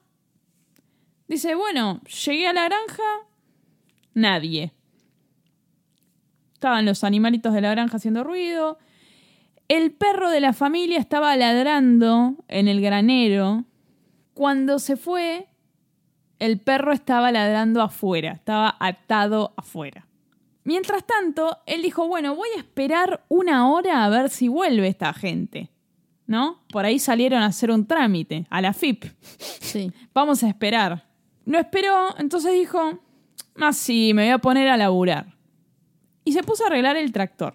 Dice, bueno, llegué a la granja, nadie. Estaban los animalitos de la granja haciendo ruido. El perro de la familia estaba ladrando en el granero. Cuando se fue, el perro estaba ladrando afuera, estaba atado afuera. Mientras tanto, él dijo, bueno, voy a esperar una hora a ver si vuelve esta gente. ¿No? Por ahí salieron a hacer un trámite, a la FIP. Sí. Vamos a esperar. No esperó, entonces dijo, ah, sí, me voy a poner a laburar. Y se puso a arreglar el tractor.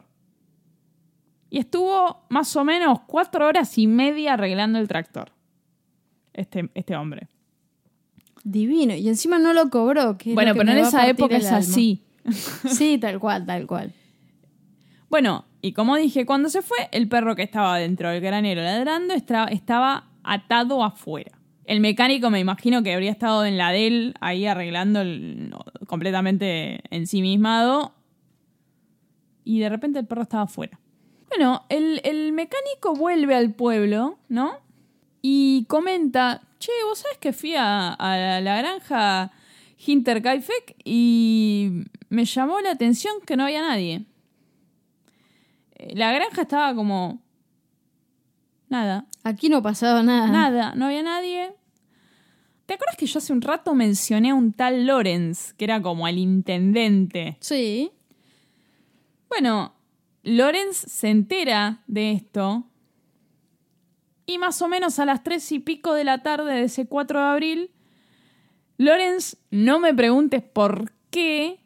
Y estuvo más o menos cuatro horas y media arreglando el tractor. Este, este hombre. Divino. Y encima no lo cobró. que Bueno, pero en esa época es así. Sí, tal cual, tal cual. Bueno, y como dije, cuando se fue, el perro que estaba dentro del granero ladrando estaba atado afuera. El mecánico me imagino que habría estado en la de él ahí arreglando el- completamente ensimismado. Y de repente el perro estaba afuera. Bueno, el, el mecánico vuelve al pueblo, ¿no? Y comenta, che, vos sabés que fui a, a la granja Hinterkaifeck y me llamó la atención que no había nadie. Eh, La granja estaba como... Nada, Aquí no pasaba nada. nada, no había nadie. ¿Te acuerdas que yo hace un rato mencioné a un tal Lorenz, que era como el intendente? Sí. Bueno, Lorenz se entera de esto y más o menos a las tres y pico de la tarde de ese 4 de abril, Lorenz, no me preguntes por qué,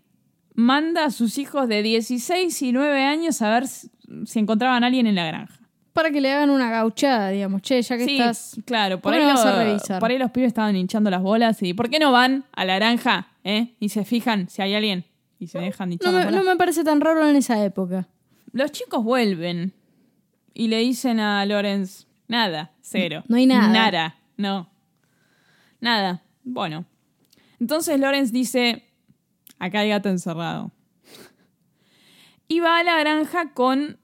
manda a sus hijos de 16 y 9 años a ver si encontraban a alguien en la granja. Para que le hagan una gauchada, digamos. Che, ya que Sí, estás. claro, por ¿por ahí, vas a revisar? por ahí los pibes estaban hinchando las bolas y ¿por qué no van a la granja eh? y se fijan si hay alguien y se dejan de hinchar No las me, bolas? no me parece tan raro en esa época. Los chicos vuelven y le dicen a Lorenz, nada, cero. No hay nada. Nada, no. Nada. Bueno. Entonces Lorenz dice, acá hay gato encerrado. Y va a la granja con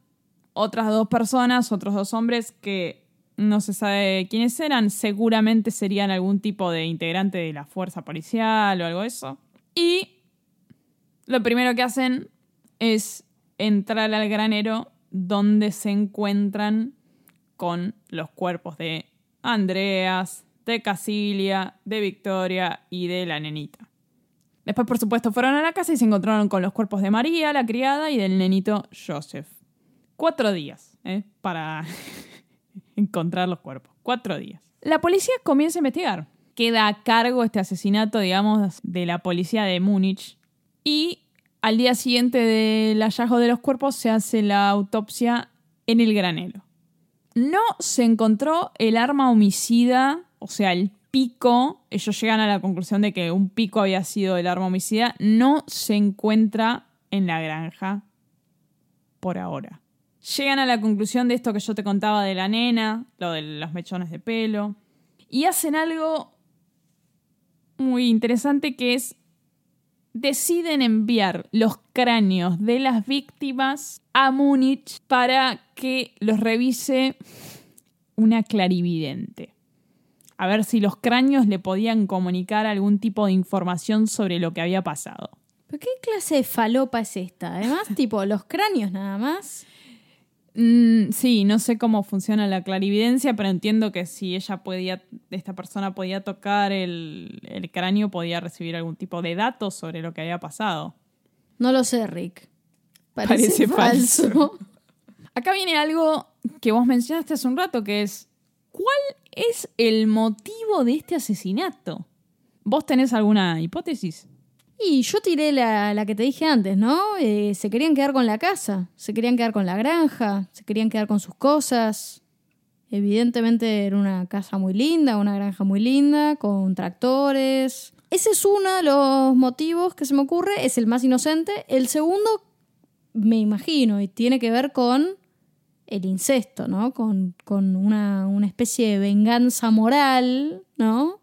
otras dos personas, otros dos hombres que no se sabe quiénes eran, seguramente serían algún tipo de integrante de la fuerza policial o algo de eso. Y lo primero que hacen es entrar al granero donde se encuentran con los cuerpos de Andreas, de Casilia, de Victoria y de la nenita. Después, por supuesto, fueron a la casa y se encontraron con los cuerpos de María, la criada, y del nenito Joseph. Cuatro días ¿eh? para encontrar los cuerpos. Cuatro días. La policía comienza a investigar. Queda a cargo este asesinato, digamos, de la policía de Múnich. Y al día siguiente del hallazgo de los cuerpos se hace la autopsia en el granero. No se encontró el arma homicida, o sea, el pico, ellos llegan a la conclusión de que un pico había sido el arma homicida, no se encuentra en la granja por ahora. Llegan a la conclusión de esto que yo te contaba de la nena, lo de los mechones de pelo, y hacen algo muy interesante que es deciden enviar los cráneos de las víctimas a Múnich para que los revise una clarividente. A ver si los cráneos le podían comunicar algún tipo de información sobre lo que había pasado. ¿Pero qué clase de falopa es esta? Además, tipo, los cráneos nada más. Mm, sí, no sé cómo funciona la clarividencia, pero entiendo que si ella podía, esta persona podía tocar el, el cráneo, podía recibir algún tipo de datos sobre lo que había pasado. No lo sé, Rick. Parece, falso. Acá viene algo que vos mencionaste hace un rato, que es, ¿cuál es el motivo de este asesinato? ¿Vos tenés alguna hipótesis? Y yo tiré la, la que te dije antes, ¿no? Eh, se querían quedar con la casa, se querían quedar con la granja, se querían quedar con sus cosas. Evidentemente era una casa muy linda, una granja muy linda, con tractores. Ese es uno de los motivos que se me ocurre, es el más inocente. El segundo, me imagino, y tiene que ver con el incesto, ¿no? Con, con una, una especie de venganza moral, ¿no?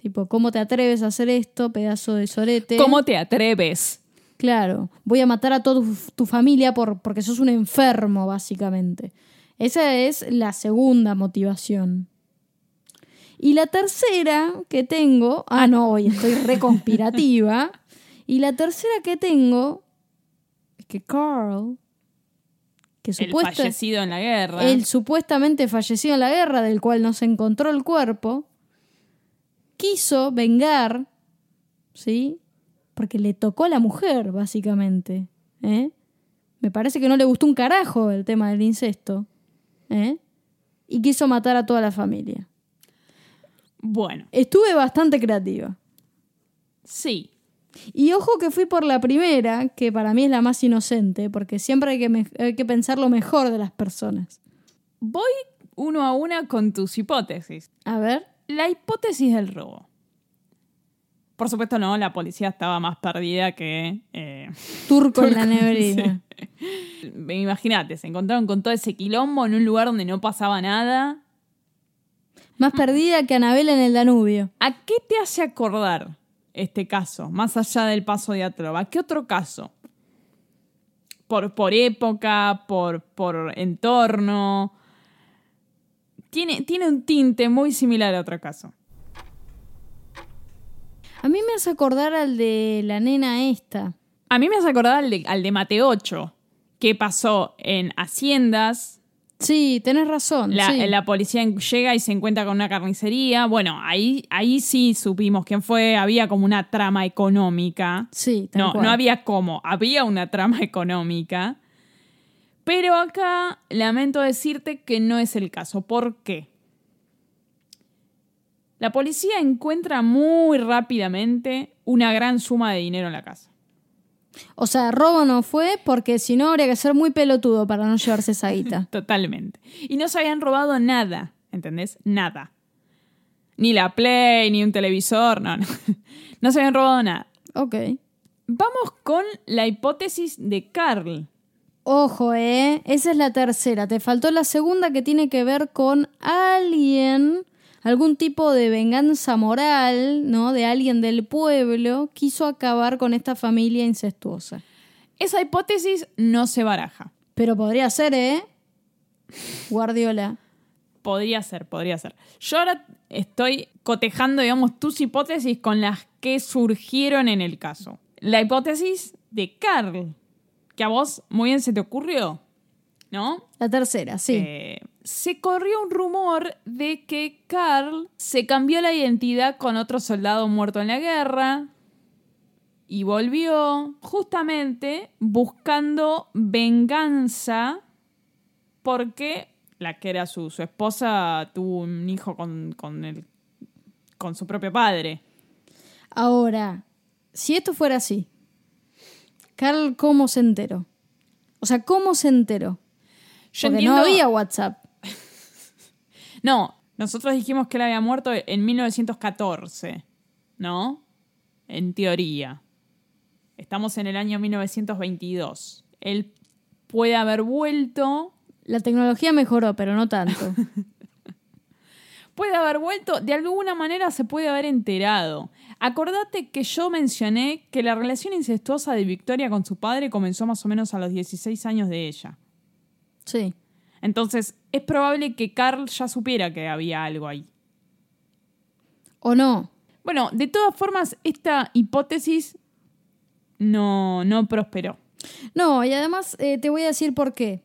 Tipo, ¿cómo te atreves a hacer esto, pedazo de sorete? ¿Cómo te atreves? Claro, voy a matar a toda tu, tu familia por, porque sos un enfermo, básicamente. Esa es la segunda motivación. Y la tercera que tengo, ah no, hoy estoy reconspirativa. y la tercera que tengo es que Carl, que El supuesta- fallecido en la guerra. el supuestamente fallecido en la guerra, del cual no se encontró el cuerpo, quiso vengar, ¿sí? Porque le tocó a la mujer, básicamente. ¿eh? Me parece que no le gustó un carajo el tema del incesto. ¿eh? Y quiso matar a toda la familia. Bueno, Estuve bastante creativa. sí. Y ojo que fui por la primera, que para mí es la más inocente, porque siempre hay que, hay que pensar lo mejor de las personas. Voy uno a una con tus hipótesis. A ver. La hipótesis del robo. Por supuesto, no, la policía estaba más perdida que. eh, Turco en la neverina. Imagínate, se encontraron con todo ese quilombo en un lugar donde no pasaba nada. Más perdida que Anabel en el Danubio. ¿A qué te hace acordar este caso, más allá del paso de Atroba? ¿Qué otro caso? Por, por época, por, por entorno. Tiene, tiene un tinte muy similar a otro caso. A mí me hace acordar al de la nena esta. A mí me hace acordar al de, al de Mateocho, que pasó en Haciendas. Sí, tenés razón. La, sí. la policía llega y se encuentra con una carnicería. Bueno, ahí, ahí sí supimos quién fue. Había como una trama económica. Sí, No, cual. no había cómo, había una trama económica. Pero acá lamento decirte que no es el caso. ¿Por qué? La policía encuentra muy rápidamente una gran suma de dinero en la casa. O sea, robo no fue porque si no habría que ser muy pelotudo para no llevarse esa guita. Totalmente. Y no se habían robado nada, ¿entendés? Nada. Ni la Play, ni un televisor, no, no. No se habían robado nada. ok. Vamos con la hipótesis de Carl. Ojo, eh. Esa es la tercera. Te faltó la segunda que tiene que ver con alguien, algún tipo de venganza moral, ¿no? De alguien del pueblo, quiso acabar con esta familia incestuosa. Esa hipótesis no se baraja. Pero podría ser, ¿eh? Guardiola. Podría ser, podría ser. Yo ahora estoy cotejando, digamos, tus hipótesis con las que surgieron en el caso. La hipótesis de Carl, que a vos muy bien se te ocurrió, ¿no? La tercera, sí. Eh, se corrió un rumor de que Carl se cambió la identidad con otro soldado muerto en la guerra y volvió justamente buscando venganza porque la que era su, su esposa tuvo un hijo con, con, el- con su propio padre. Ahora, si esto fuera así, Carl, ¿cómo se enteró? O sea, ¿cómo se enteró? Yo Porque entiendo- no había WhatsApp. No, nosotros dijimos que él había muerto en 1914, ¿no? En teoría. Estamos en el año 1922. Él puede haber vuelto, La tecnología mejoró, pero no tanto. puede haber vuelto, de alguna manera se puede haber enterado. Acordate que yo mencioné que la relación incestuosa de Victoria con su padre comenzó más o menos a los 16 años de ella. Sí. Entonces, es probable que Carl ya supiera que había algo ahí. ¿O no? Bueno, de todas formas, esta hipótesis no, no prosperó. No, y además eh, te voy a decir por qué.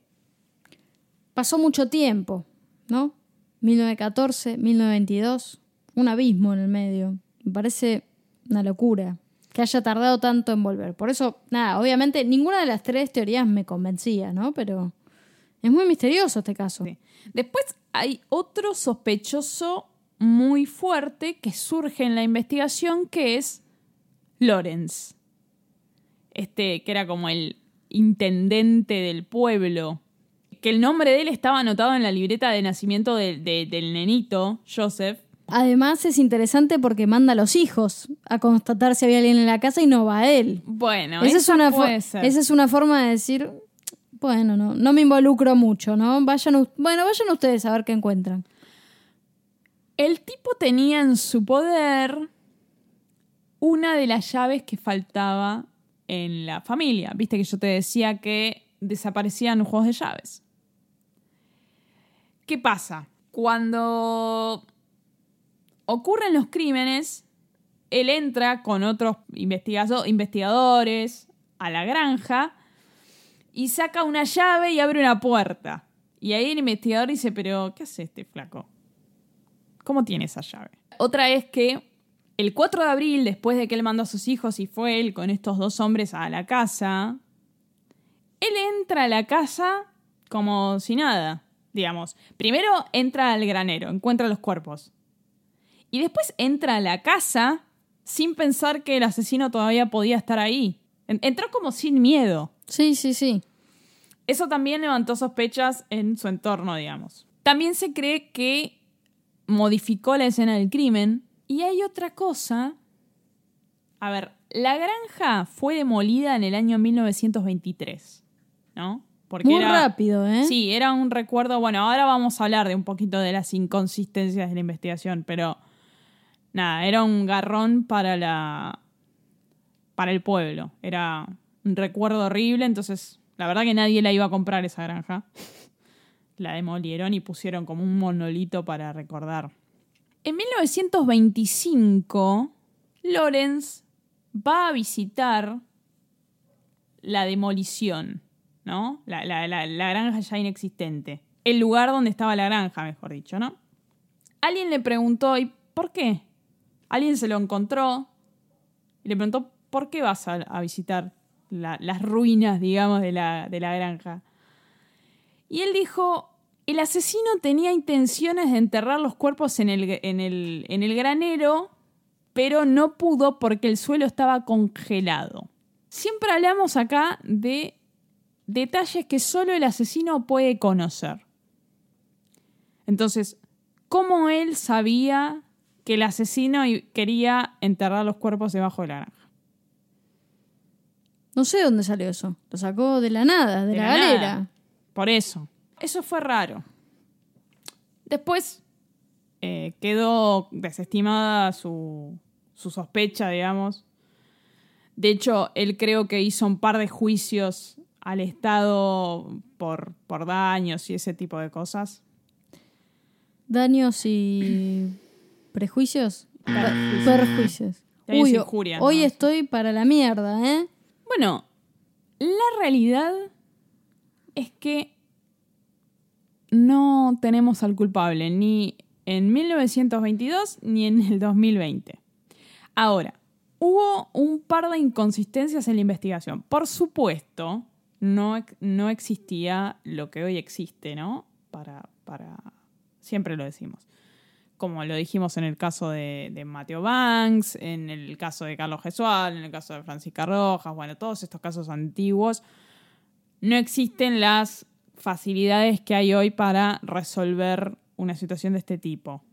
Pasó mucho tiempo, ¿no? 1914, 1922, un abismo en el medio. Me parece una locura que haya tardado tanto en volver. Por eso, nada, obviamente ninguna de las tres teorías me convencía, ¿no? Pero es muy misterioso este caso. Después hay otro sospechoso muy fuerte que surge en la investigación, que es Lawrence. Este, que era como el intendente del pueblo. Que el nombre de él estaba anotado en la libreta de nacimiento de- de- del nenito, Joseph. Además es interesante porque manda a los hijos a constatar si había alguien en la casa y no va a él. Bueno, esa, es una fo- puede ser. esa es una forma de decir, bueno, no, no me involucro mucho, ¿no? Vayan, bueno, vayan ustedes a ver qué encuentran. El tipo tenía en su poder una de las llaves que faltaba en la familia. Viste que yo te decía que desaparecían los juegos de llaves. ¿Qué pasa? Cuando ocurren los crímenes, él entra con otros investigadores a la granja y saca una llave y abre una puerta. Y ahí el investigador dice, pero ¿qué hace este flaco? ¿Cómo tiene esa llave? Otra es que el 4 de abril, después de que él mandó a sus hijos y fue él con estos dos hombres a la casa, él entra a la casa como si nada, digamos. Primero entra al granero, encuentra los cuerpos. Y después entra a la casa sin pensar que el asesino todavía podía estar ahí. En- Entró como sin miedo. Sí, sí, sí. Eso también levantó sospechas en su entorno, digamos. También se cree que modificó la escena del crimen. Y hay otra cosa. A ver, la granja fue demolida en el año 1923, ¿no? Porque Muy era- rápido, ¿eh? Sí, era un recuerdo. Bueno, ahora vamos a hablar de un poquito de las inconsistencias de la investigación, pero nada, era un garrón para la. para el pueblo. Era un recuerdo horrible, entonces la verdad que nadie la iba a comprar esa granja. La demolieron y pusieron como un monolito para recordar. En 1925, Lawrence va a visitar la demolición, ¿no? La, la- la- granja ya inexistente. El lugar donde estaba la granja, mejor dicho, ¿no? Alguien le preguntó, ¿y por qué? Alguien se lo encontró y le preguntó, ¿por qué vas a, visitar la- las ruinas, digamos, de la, de la granja? Y él dijo, el asesino tenía intenciones de enterrar los cuerpos en el, en el, en el granero, pero no pudo porque el suelo estaba congelado. Siempre hablamos acá de detalles que solo el asesino puede conocer. Entonces, ¿cómo él sabía que el asesino quería enterrar los cuerpos debajo de la granja? No sé dónde salió eso. Lo sacó de la nada, de, De la, la galera. nada. Por eso. Eso fue raro. Después eh, quedó desestimada su, su sospecha, digamos. De hecho, él creo que hizo un par de juicios al Estado por, por daños y ese tipo de cosas. Daños y prejuicios. Perjuicios. Uy, hoy ¿no? estoy para la mierda, ¿eh? Bueno, La realidad es que no tenemos al culpable ni en 1922 ni en el 2020. Ahora, hubo un par de inconsistencias en la investigación. Por supuesto, no, no existía lo que hoy existe, ¿no? Para, para. Siempre lo decimos. Como lo dijimos en el caso de, de Mateo Banks, en el caso de Carlos Gesual, en el caso de Francisca Rojas, bueno, todos estos casos antiguos, no existen las facilidades que hay hoy para resolver una situación de este tipo.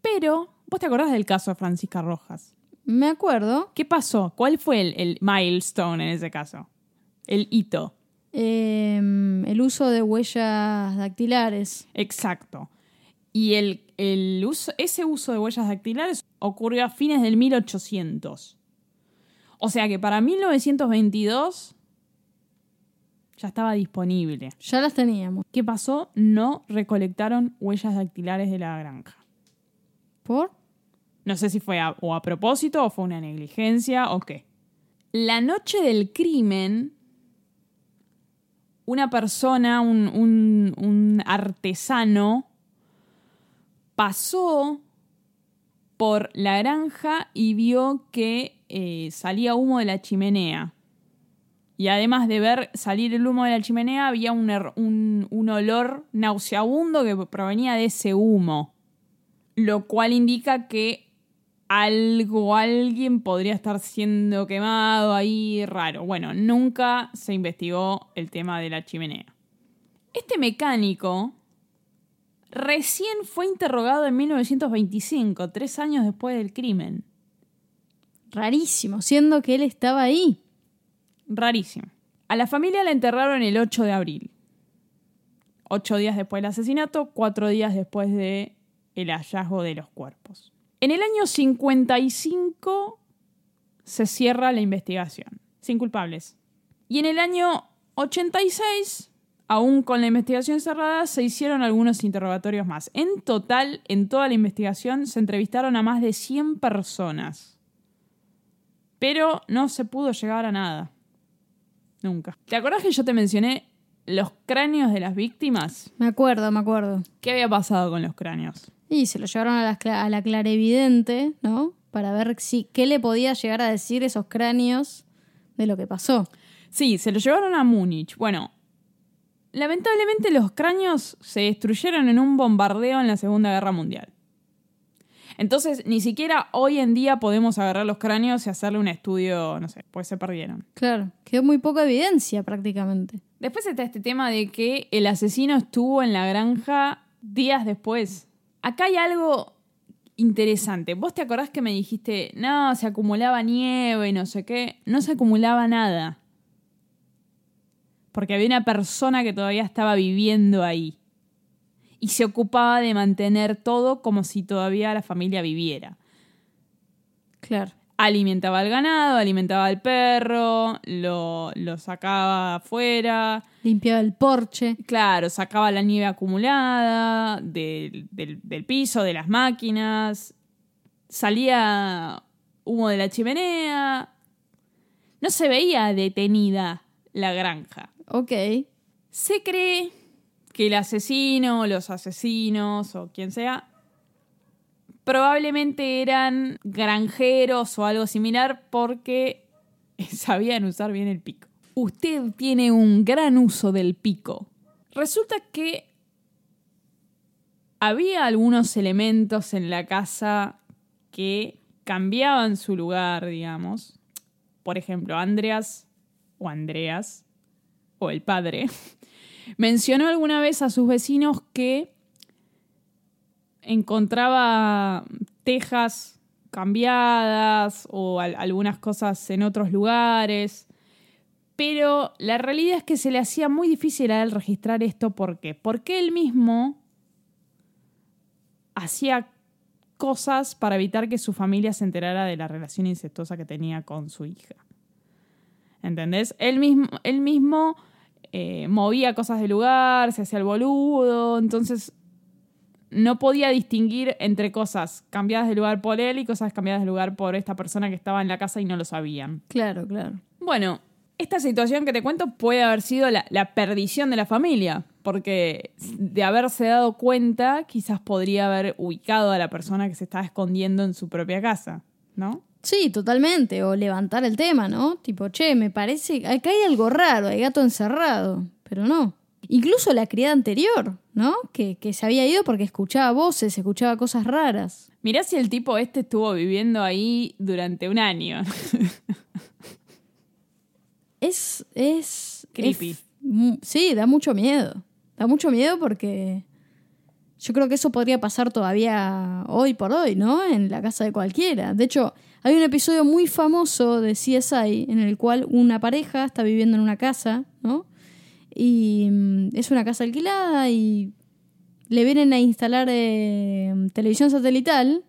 Pero, ¿vos te acordás del caso de Francisca Rojas? Me acuerdo. ¿Qué pasó? ¿Cuál fue el, el milestone en ese caso? El hito. Em, el uso de huellas dactilares. Exacto. Y el, el uso, ese uso de huellas dactilares ocurrió a fines del 1800. O sea que para 1922 ya estaba disponible. Ya las teníamos. ¿Qué pasó? No recolectaron huellas dactilares de la granja. ¿Por? No sé si fue a, o a propósito o fue una negligencia o qué. La noche del crimen, una persona, un, un- artesano, pasó por la granja y vio que eh, salía humo de la chimenea. Y además de ver salir el humo de la chimenea, había un, un- un olor nauseabundo que provenía de ese humo. Lo cual indica que algo, alguien podría estar siendo quemado ahí raro. Bueno, nunca se investigó el tema de la chimenea. Este mecánico recién fue interrogado en 1925, tres años después del crimen. Rarísimo, siendo que él estaba ahí. Rarísimo. A la familia la enterraron el 8 de abril. Ocho días después del asesinato, cuatro días después del el hallazgo de los cuerpos. En el año 55 se cierra la investigación, sin culpables. Y en el año 86, aún con la investigación cerrada, se hicieron algunos interrogatorios más. En total, en toda la investigación, se entrevistaron a más de 100 personas. Pero no se pudo llegar a nada. Nunca. ¿Te acuerdas que yo te mencioné los cráneos de las víctimas? Me acuerdo, me acuerdo. ¿Qué había pasado con los cráneos? Y se lo llevaron a la, a la clarevidente, ¿no? Para ver si qué le podía llegar a decir esos cráneos de lo que pasó. Sí, se lo llevaron a Múnich. Bueno, lamentablemente los cráneos se destruyeron en un bombardeo en la Segunda Guerra Mundial. Entonces, ni siquiera hoy en día podemos agarrar los cráneos y hacerle un estudio, no sé, pues se perdieron. Claro, quedó muy poca evidencia prácticamente. Después está este tema de que el asesino estuvo en la granja días después. Acá hay algo interesante. ¿Vos te acordás que me dijiste, no, se acumulaba nieve y no sé qué? No se acumulaba nada. Porque había una persona que todavía estaba viviendo ahí. Y se ocupaba de mantener todo como si todavía la familia viviera Claro. Alimentaba al ganado, alimentaba al perro, lo, lo sacaba afuera, Limpiaba el porche. claro, sacaba la nieve acumulada del, del- del piso, de las máquinas, salía humo de la chimenea, no se veía detenida la granja. Ok. Se cree que el asesino, los asesinos o quien sea, probablemente eran granjeros o algo similar porque sabían usar bien el pico. Usted tiene un gran uso del pico. Resulta que había algunos elementos en la casa que cambiaban su lugar, digamos. Por ejemplo, Andreas o Andreas o el padre mencionó alguna vez a sus vecinos que encontraba tejas cambiadas o al- algunas cosas en otros lugares. Pero la realidad es que se le hacía muy difícil a él registrar esto. ¿Por qué? Porque él mismo hacía cosas para evitar que su familia se enterara de la relación incestuosa que tenía con su hija. ¿Entendés? Él mismo, él mismo eh, movía cosas del lugar, se hacía el boludo, entonces no podía distinguir entre cosas cambiadas de lugar por él y cosas cambiadas de lugar por esta persona que estaba en la casa y no lo sabían. Claro, claro. Bueno, esta situación que te cuento puede haber sido la, la perdición de la familia, porque de haberse dado cuenta, quizás podría haber ubicado a la persona que se estaba escondiendo en su propia casa, ¿no? Sí, totalmente. O levantar el tema, ¿no? Tipo, che, me parece. Acá hay algo raro, hay gato encerrado. Pero no. Incluso la criada anterior, ¿no? Que, que se había ido porque escuchaba voces, escuchaba cosas raras. Mirá si el tipo este estuvo viviendo ahí durante un año. Es. es Creepy. es sí, da mucho miedo. Da mucho miedo porque. Yo creo que eso podría pasar todavía hoy por hoy, ¿no? En la casa de cualquiera. De hecho, hay un episodio muy famoso de CSI en el cual una pareja está viviendo en una casa, ¿no? Y mm, es una casa alquilada y le vienen a instalar eh, televisión satelital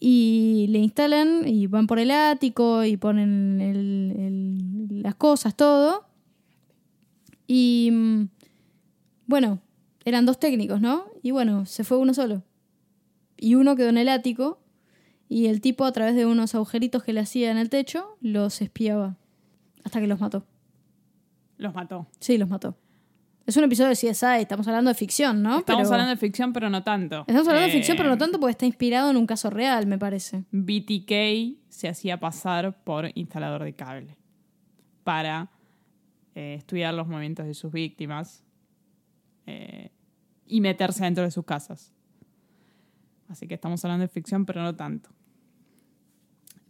y le instalan y van por el ático y ponen el- las cosas, todo. Y mm, bueno, eran dos técnicos, ¿no? Y bueno, se fue uno solo. Y uno quedó en el ático y el tipo a través de unos agujeritos que le hacía en el techo los espiaba hasta que los mató. Los mató. Sí, los mató. Es un episodio de CSI, estamos hablando de ficción, ¿no? Estamos Pero- hablando de ficción, pero no tanto. Estamos hablando de Eh, ficción, pero no tanto porque está inspirado en un caso real, me parece. BTK se hacía pasar por instalador de cable para eh, estudiar los movimientos de sus víctimas eh, y meterse dentro de sus casas. Así que estamos hablando de ficción, pero no tanto.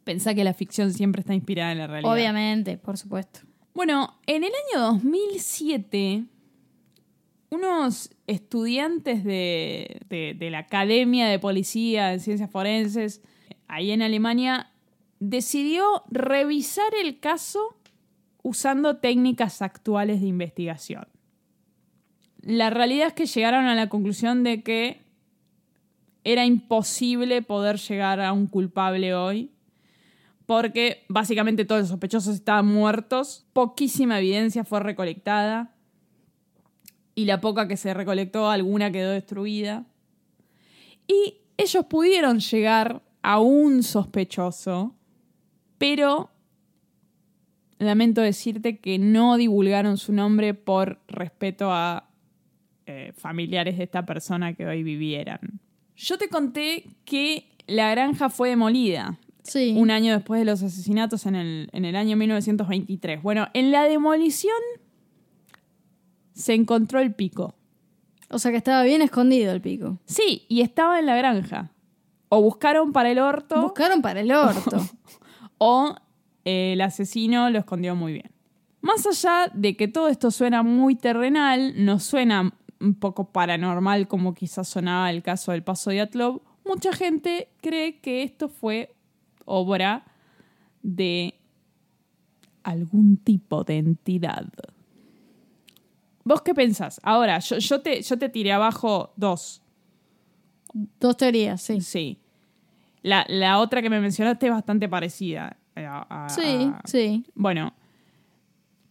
Pensá que la ficción siempre está inspirada en la realidad. Obviamente, por supuesto. Bueno, en el año 2007, unos estudiantes de, de- de la Academia de Policía en Ciencias Forenses, ahí en Alemania, decidió revisar el caso usando técnicas actuales de investigación. La realidad es que llegaron a la conclusión de que era imposible poder llegar a un culpable hoy porque básicamente todos los sospechosos estaban muertos, poquísima evidencia fue recolectada y la poca que se recolectó, alguna quedó destruida. Y ellos pudieron llegar a un sospechoso, pero lamento decirte que no divulgaron su nombre por respeto a eh, familiares de esta persona que hoy vivieran. Yo te conté que la granja fue demolida Sí. un año después de los asesinatos en el, en el año 1923. Bueno, en la demolición se encontró el pico. O sea que estaba bien escondido el pico. Sí, y estaba en la granja. O buscaron para el orto Buscaron para el orto. o eh, el asesino lo escondió muy bien. Más allá de que todo esto suena muy terrenal, no suena un poco paranormal como quizás sonaba el caso del paso de Atlov, mucha gente cree que esto fue obra de algún tipo de entidad. ¿Vos qué pensás? Ahora, yo, yo te, yo te tiré abajo dos. Dos teorías, sí. Sí. La, la otra que me mencionaste es bastante parecida. a- a- Sí, a- sí. Bueno,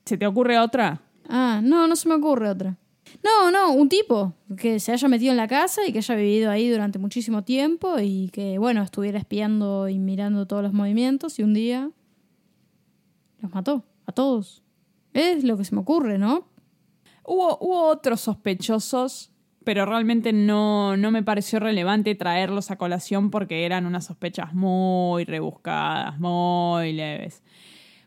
¿se te ocurre otra? Ah, no, no se me ocurre otra. No, no, un tipo que se haya metido en la casa y que haya vivido ahí durante muchísimo tiempo y que, bueno, estuviera espiando y mirando todos los movimientos y un día los mató a todos. Es lo que se me ocurre, ¿no? Hubo, hubo otros sospechosos, pero realmente no, no me pareció relevante traerlos a colación porque eran unas sospechas muy rebuscadas, muy leves.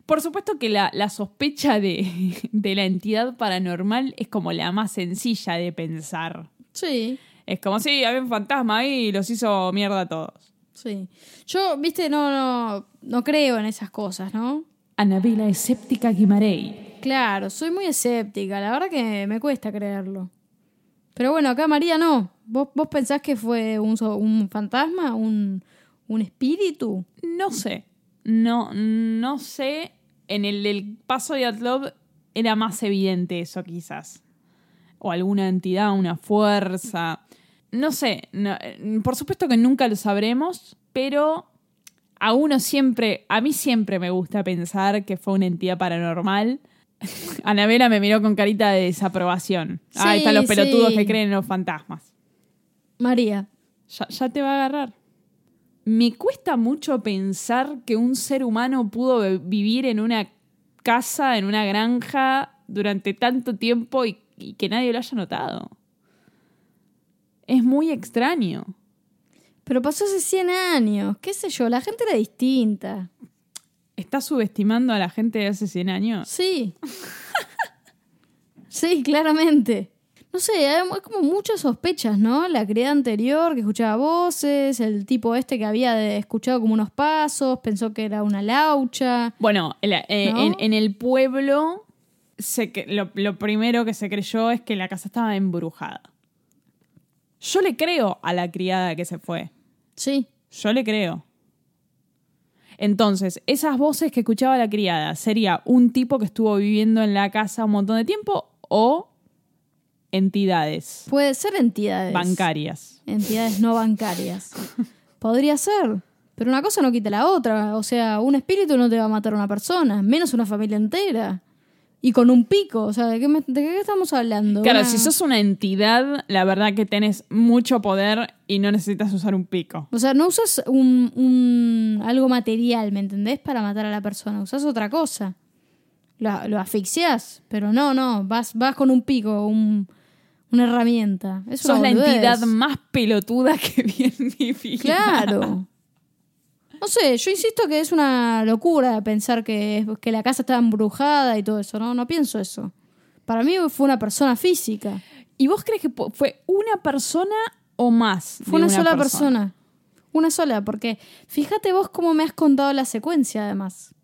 Por supuesto que la, la sospecha de, de la entidad paranormal es como la más sencilla de pensar. Sí, Es como si había un fantasma ahí y los hizo mierda a todos. sí. Yo, viste, no, no, no creo en esas cosas, ¿no? Anabela escéptica Guimarey. Claro, soy muy escéptica, la verdad que me cuesta creerlo. Pero bueno, acá María no. ¿Vos, vos pensás que fue un, un fantasma? ¿Un, ¿Un espíritu? No sé. No, no sé. En el del paso de Atlov era más evidente eso, quizás. O alguna entidad, una fuerza. No sé. no- por supuesto que nunca lo sabremos, pero a uno siempre, a mí siempre me gusta pensar que fue una entidad paranormal. Anabela me miró con carita de desaprobación. ah, Sí, están los pelotudos sí. que creen en los fantasmas. María. Ya, ya te va a agarrar. Me cuesta mucho pensar que un ser humano pudo vi- vivir en una casa en una granja durante tanto tiempo y, y que nadie lo haya notado. Es muy extraño. Pero pasó hace 100 años, qué sé yo, la gente era distinta. ¿Estás subestimando a la gente de hace 100 años? Sí. sí, claramente. No sé, hay como muchas sospechas, ¿no? La criada anterior que escuchaba voces, el tipo este que había escuchado como unos pasos, pensó que era una laucha. Bueno, el- eh, ¿No? en, en el pueblo se lo, lo primero que se creyó es que la casa estaba embrujada. Yo le creo a la criada que se fue. Sí. Yo le creo. Entonces, esas voces que escuchaba la criada, ¿sería un tipo que estuvo viviendo en la casa un montón de tiempo o entidades Puede ser entidades. bancarias? Entidades no bancarias. Podría ser. Pero una cosa no quita la otra. O sea, un espíritu no te va a matar a una persona, menos una familia entera. Y con un pico. O sea, ¿de qué, me- de qué estamos hablando? Claro, Una- si sos una entidad, la verdad que tenés mucho poder y no necesitas usar un pico. O sea, no usas un, un- algo material, ¿me entendés? Para matar a la persona. Usas otra cosa. Lo, lo asfixias, pero no, no. Vas, vas con un pico, un- una herramienta. Es una Sos la entidad más pelotuda que vi en mi vida. Claro. No sé, yo insisto que es una locura pensar que, que la casa estaba embrujada y todo eso. No, no pienso eso. Para mí fue una persona física. ¿Y vos crees que fue una persona o más? Fue una, sola persona. Una sola, porque fíjate vos cómo me has contado la secuencia además.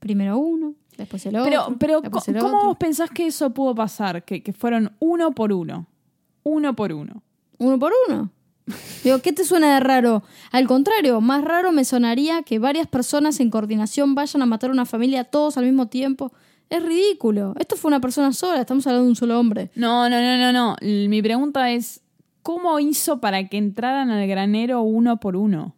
Primero uno, después el otro. Pero, pero después co- el ¿cómo otro. vos pensás que eso pudo pasar? Que, que fueron uno por uno. Uno por uno. Uno por uno. Digo, ¿qué te suena de raro? Al contrario, más raro me sonaría que varias personas en coordinación vayan a matar a una familia todos al mismo tiempo. Es ridículo. Esto fue una persona sola, estamos hablando de un solo hombre. No, no, no, no, no. Mi pregunta es, ¿cómo hizo para que entraran al granero uno por uno?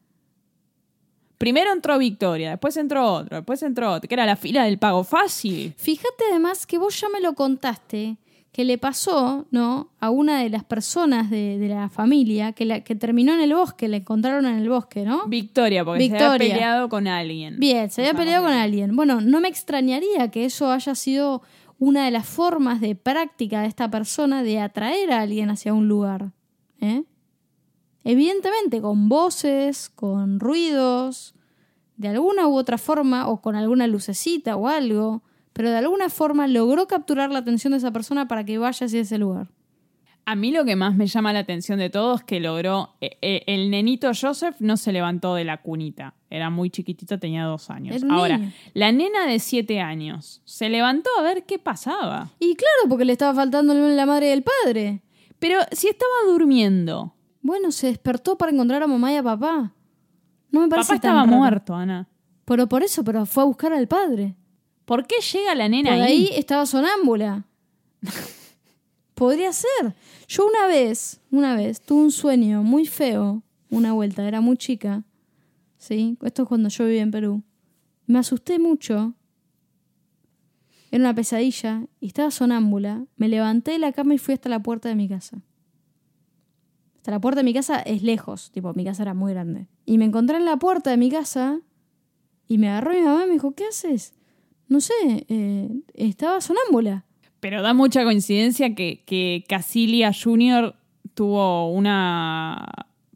Primero entró Victoria, después entró otro, después entró otro, que era la fila del pago fácil. Fíjate además que vos ya me lo contaste, que le pasó, ¿no? A una de las personas de, de la familia que, la, que terminó en el bosque, la encontraron en el bosque, ¿no? Victoria, porque se había peleado con alguien. Bien, se había peleado con alguien. Bueno, no me extrañaría que eso haya sido una de las formas de práctica de esta persona de atraer a alguien hacia un lugar. ¿eh? Evidentemente, con voces, con ruidos, de alguna u otra forma, o con alguna lucecita o algo, pero de alguna forma logró capturar la atención de esa persona para que vaya hacia ese lugar. A mí lo que más me llama la atención de todo es que logró. eh, eh, el nenito Joseph no se levantó de la cunita. Era muy chiquitito, tenía dos años. Ahora, niño. la nena de siete años se levantó a ver qué pasaba. Y claro, porque le estaba faltando la madre del padre. Pero si estaba durmiendo, Bueno, se despertó para encontrar a mamá y a papá. No me parece papá tan estaba raro. muerto, Ana. Pero por eso, pero fue a buscar al padre. ¿Por qué llega la nena Por ahí? ahí estaba sonámbula. Podría ser. Yo una vez, una vez, tuve un sueño muy feo, una vuelta, era muy chica. ¿Sí? Esto es cuando yo vivía en Perú. Me asusté mucho. Era una pesadilla y estaba sonámbula. Me levanté de la cama y fui hasta la puerta de mi casa. Hasta la puerta de mi casa es lejos, tipo, mi casa era muy grande. Y me encontré en la puerta de mi casa y me agarró mi mamá y me dijo, ¿qué haces? No sé, eh, estaba sonámbula. Pero da mucha coincidencia que, que Casilia Jr. tuvo una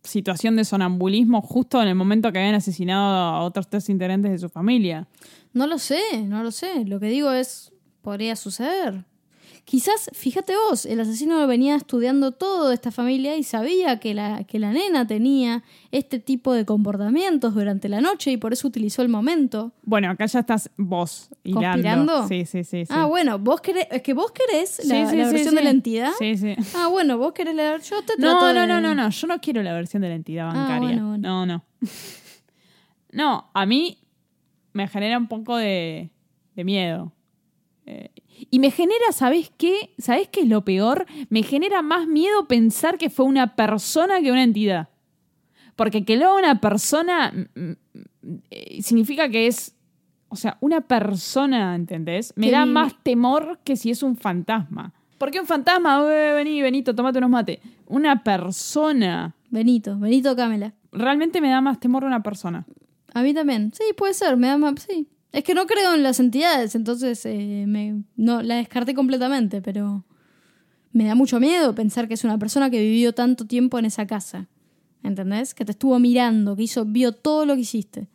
situación de sonambulismo justo en el momento que habían asesinado a otros tres integrantes de su familia. No lo sé, no lo sé. Lo que digo es, podría suceder. Quizás, fíjate vos, el asesino venía estudiando todo de esta familia y sabía que la, que la nena tenía este tipo de comportamientos durante la noche y por eso utilizó el momento. Bueno, acá ya estás vos hilando. ¿Conspirando? Sí, sí, sí. sí. Ah, bueno, vos querés, es que vos querés la, Sí, sí, la sí, versión de la entidad. Sí, sí. Ah, bueno, vos querés la yo te trato No, no, de- no, no, no. Yo no quiero la versión de la entidad Ah, bancaria. bueno, bueno. No, no. No, a mí me genera un poco de, de miedo. Eh, y me genera, ¿sabes qué? ¿Sabes qué es lo peor? Me genera más miedo pensar que fue una persona que una entidad. Porque que lo haga una persona mm, mm, eh, significa que es, o sea, una persona, ¿entendés? Me da más temor que si es un fantasma. ¿Por qué un fantasma? Eh, vení, Benito, tomate unos mates. Una persona. Benito, Benito Cámela. Realmente me da más temor una persona. A mí también. Sí, puede ser, me da más. Sí, Es que no creo en las entidades, entonces eh, me, no, la descarté completamente, pero me da mucho miedo pensar que es una persona que vivió tanto tiempo en esa casa. ¿Entendés? Que te estuvo mirando, que hizo, vio todo lo que hiciste.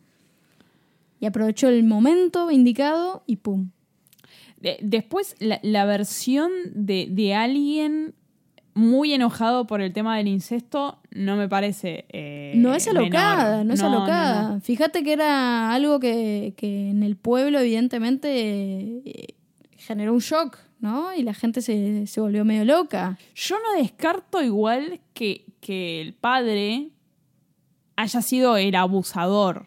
Y aprovechó el momento indicado y ¡pum! De- después, la, la versión de, de alguien muy enojado por el tema del incesto no me parece. eh, No es alocada, menor. no es No, alocada. no, no. Fíjate que era algo que, que en el pueblo, evidentemente, eh, generó un shock, ¿no? Y la gente se, se volvió medio loca. Yo no descarto igual que, que el padre haya sido el abusador.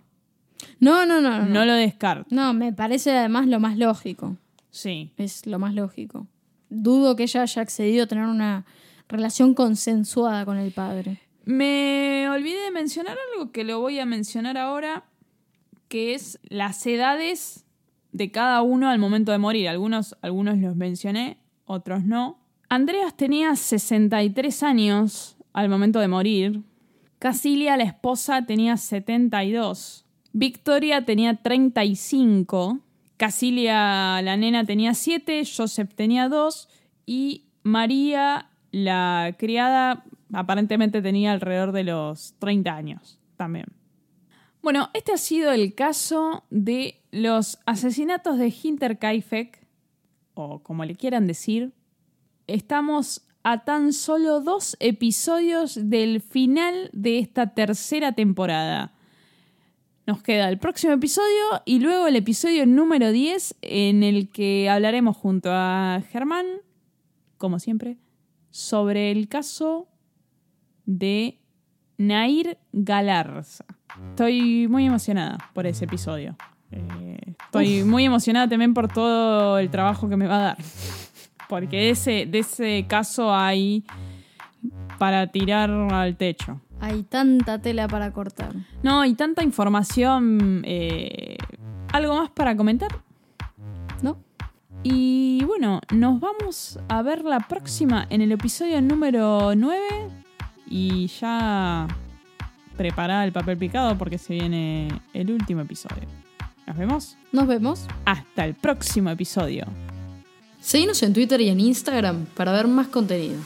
No, no, no, no. No lo descarto. No, me parece además lo más lógico. Sí. Es lo más lógico. Dudo que ella haya accedido a tener una relación consensuada con el padre. Me olvidé de mencionar algo que lo voy a mencionar ahora, que es las edades de cada uno al momento de morir. Algunos, algunos los mencioné, otros no. Andreas tenía 63 años al momento de morir. Casilia, la esposa, tenía 72. Victoria tenía 35. Casilia, la nena, tenía 7. Joseph tenía 2. Y María, la criada, aparentemente tenía alrededor de los 30 años también. Bueno, este ha sido el caso de los asesinatos de Hinterkaifeck, o como le quieran decir. Estamos a tan solo dos episodios del final de esta tercera temporada. Nos queda el próximo episodio y luego el episodio número 10 en el que hablaremos junto a Germán, como siempre, sobre el caso de Nair Galarza. Estoy muy emocionada por ese episodio. Eh, estoy muy emocionada también por todo el trabajo que me va a dar. Porque de ese, de ese caso hay para tirar al techo. Hay tanta tela para cortar. No, y tanta información. eh, ¿Algo más para comentar? ¿No? Y bueno, nos vamos a ver la próxima en el episodio número 9. Y ya prepara el papel picado porque se viene el último episodio. Nos vemos. Nos vemos. Hasta el próximo episodio. Seguinos en Twitter y en Instagram para ver más contenido.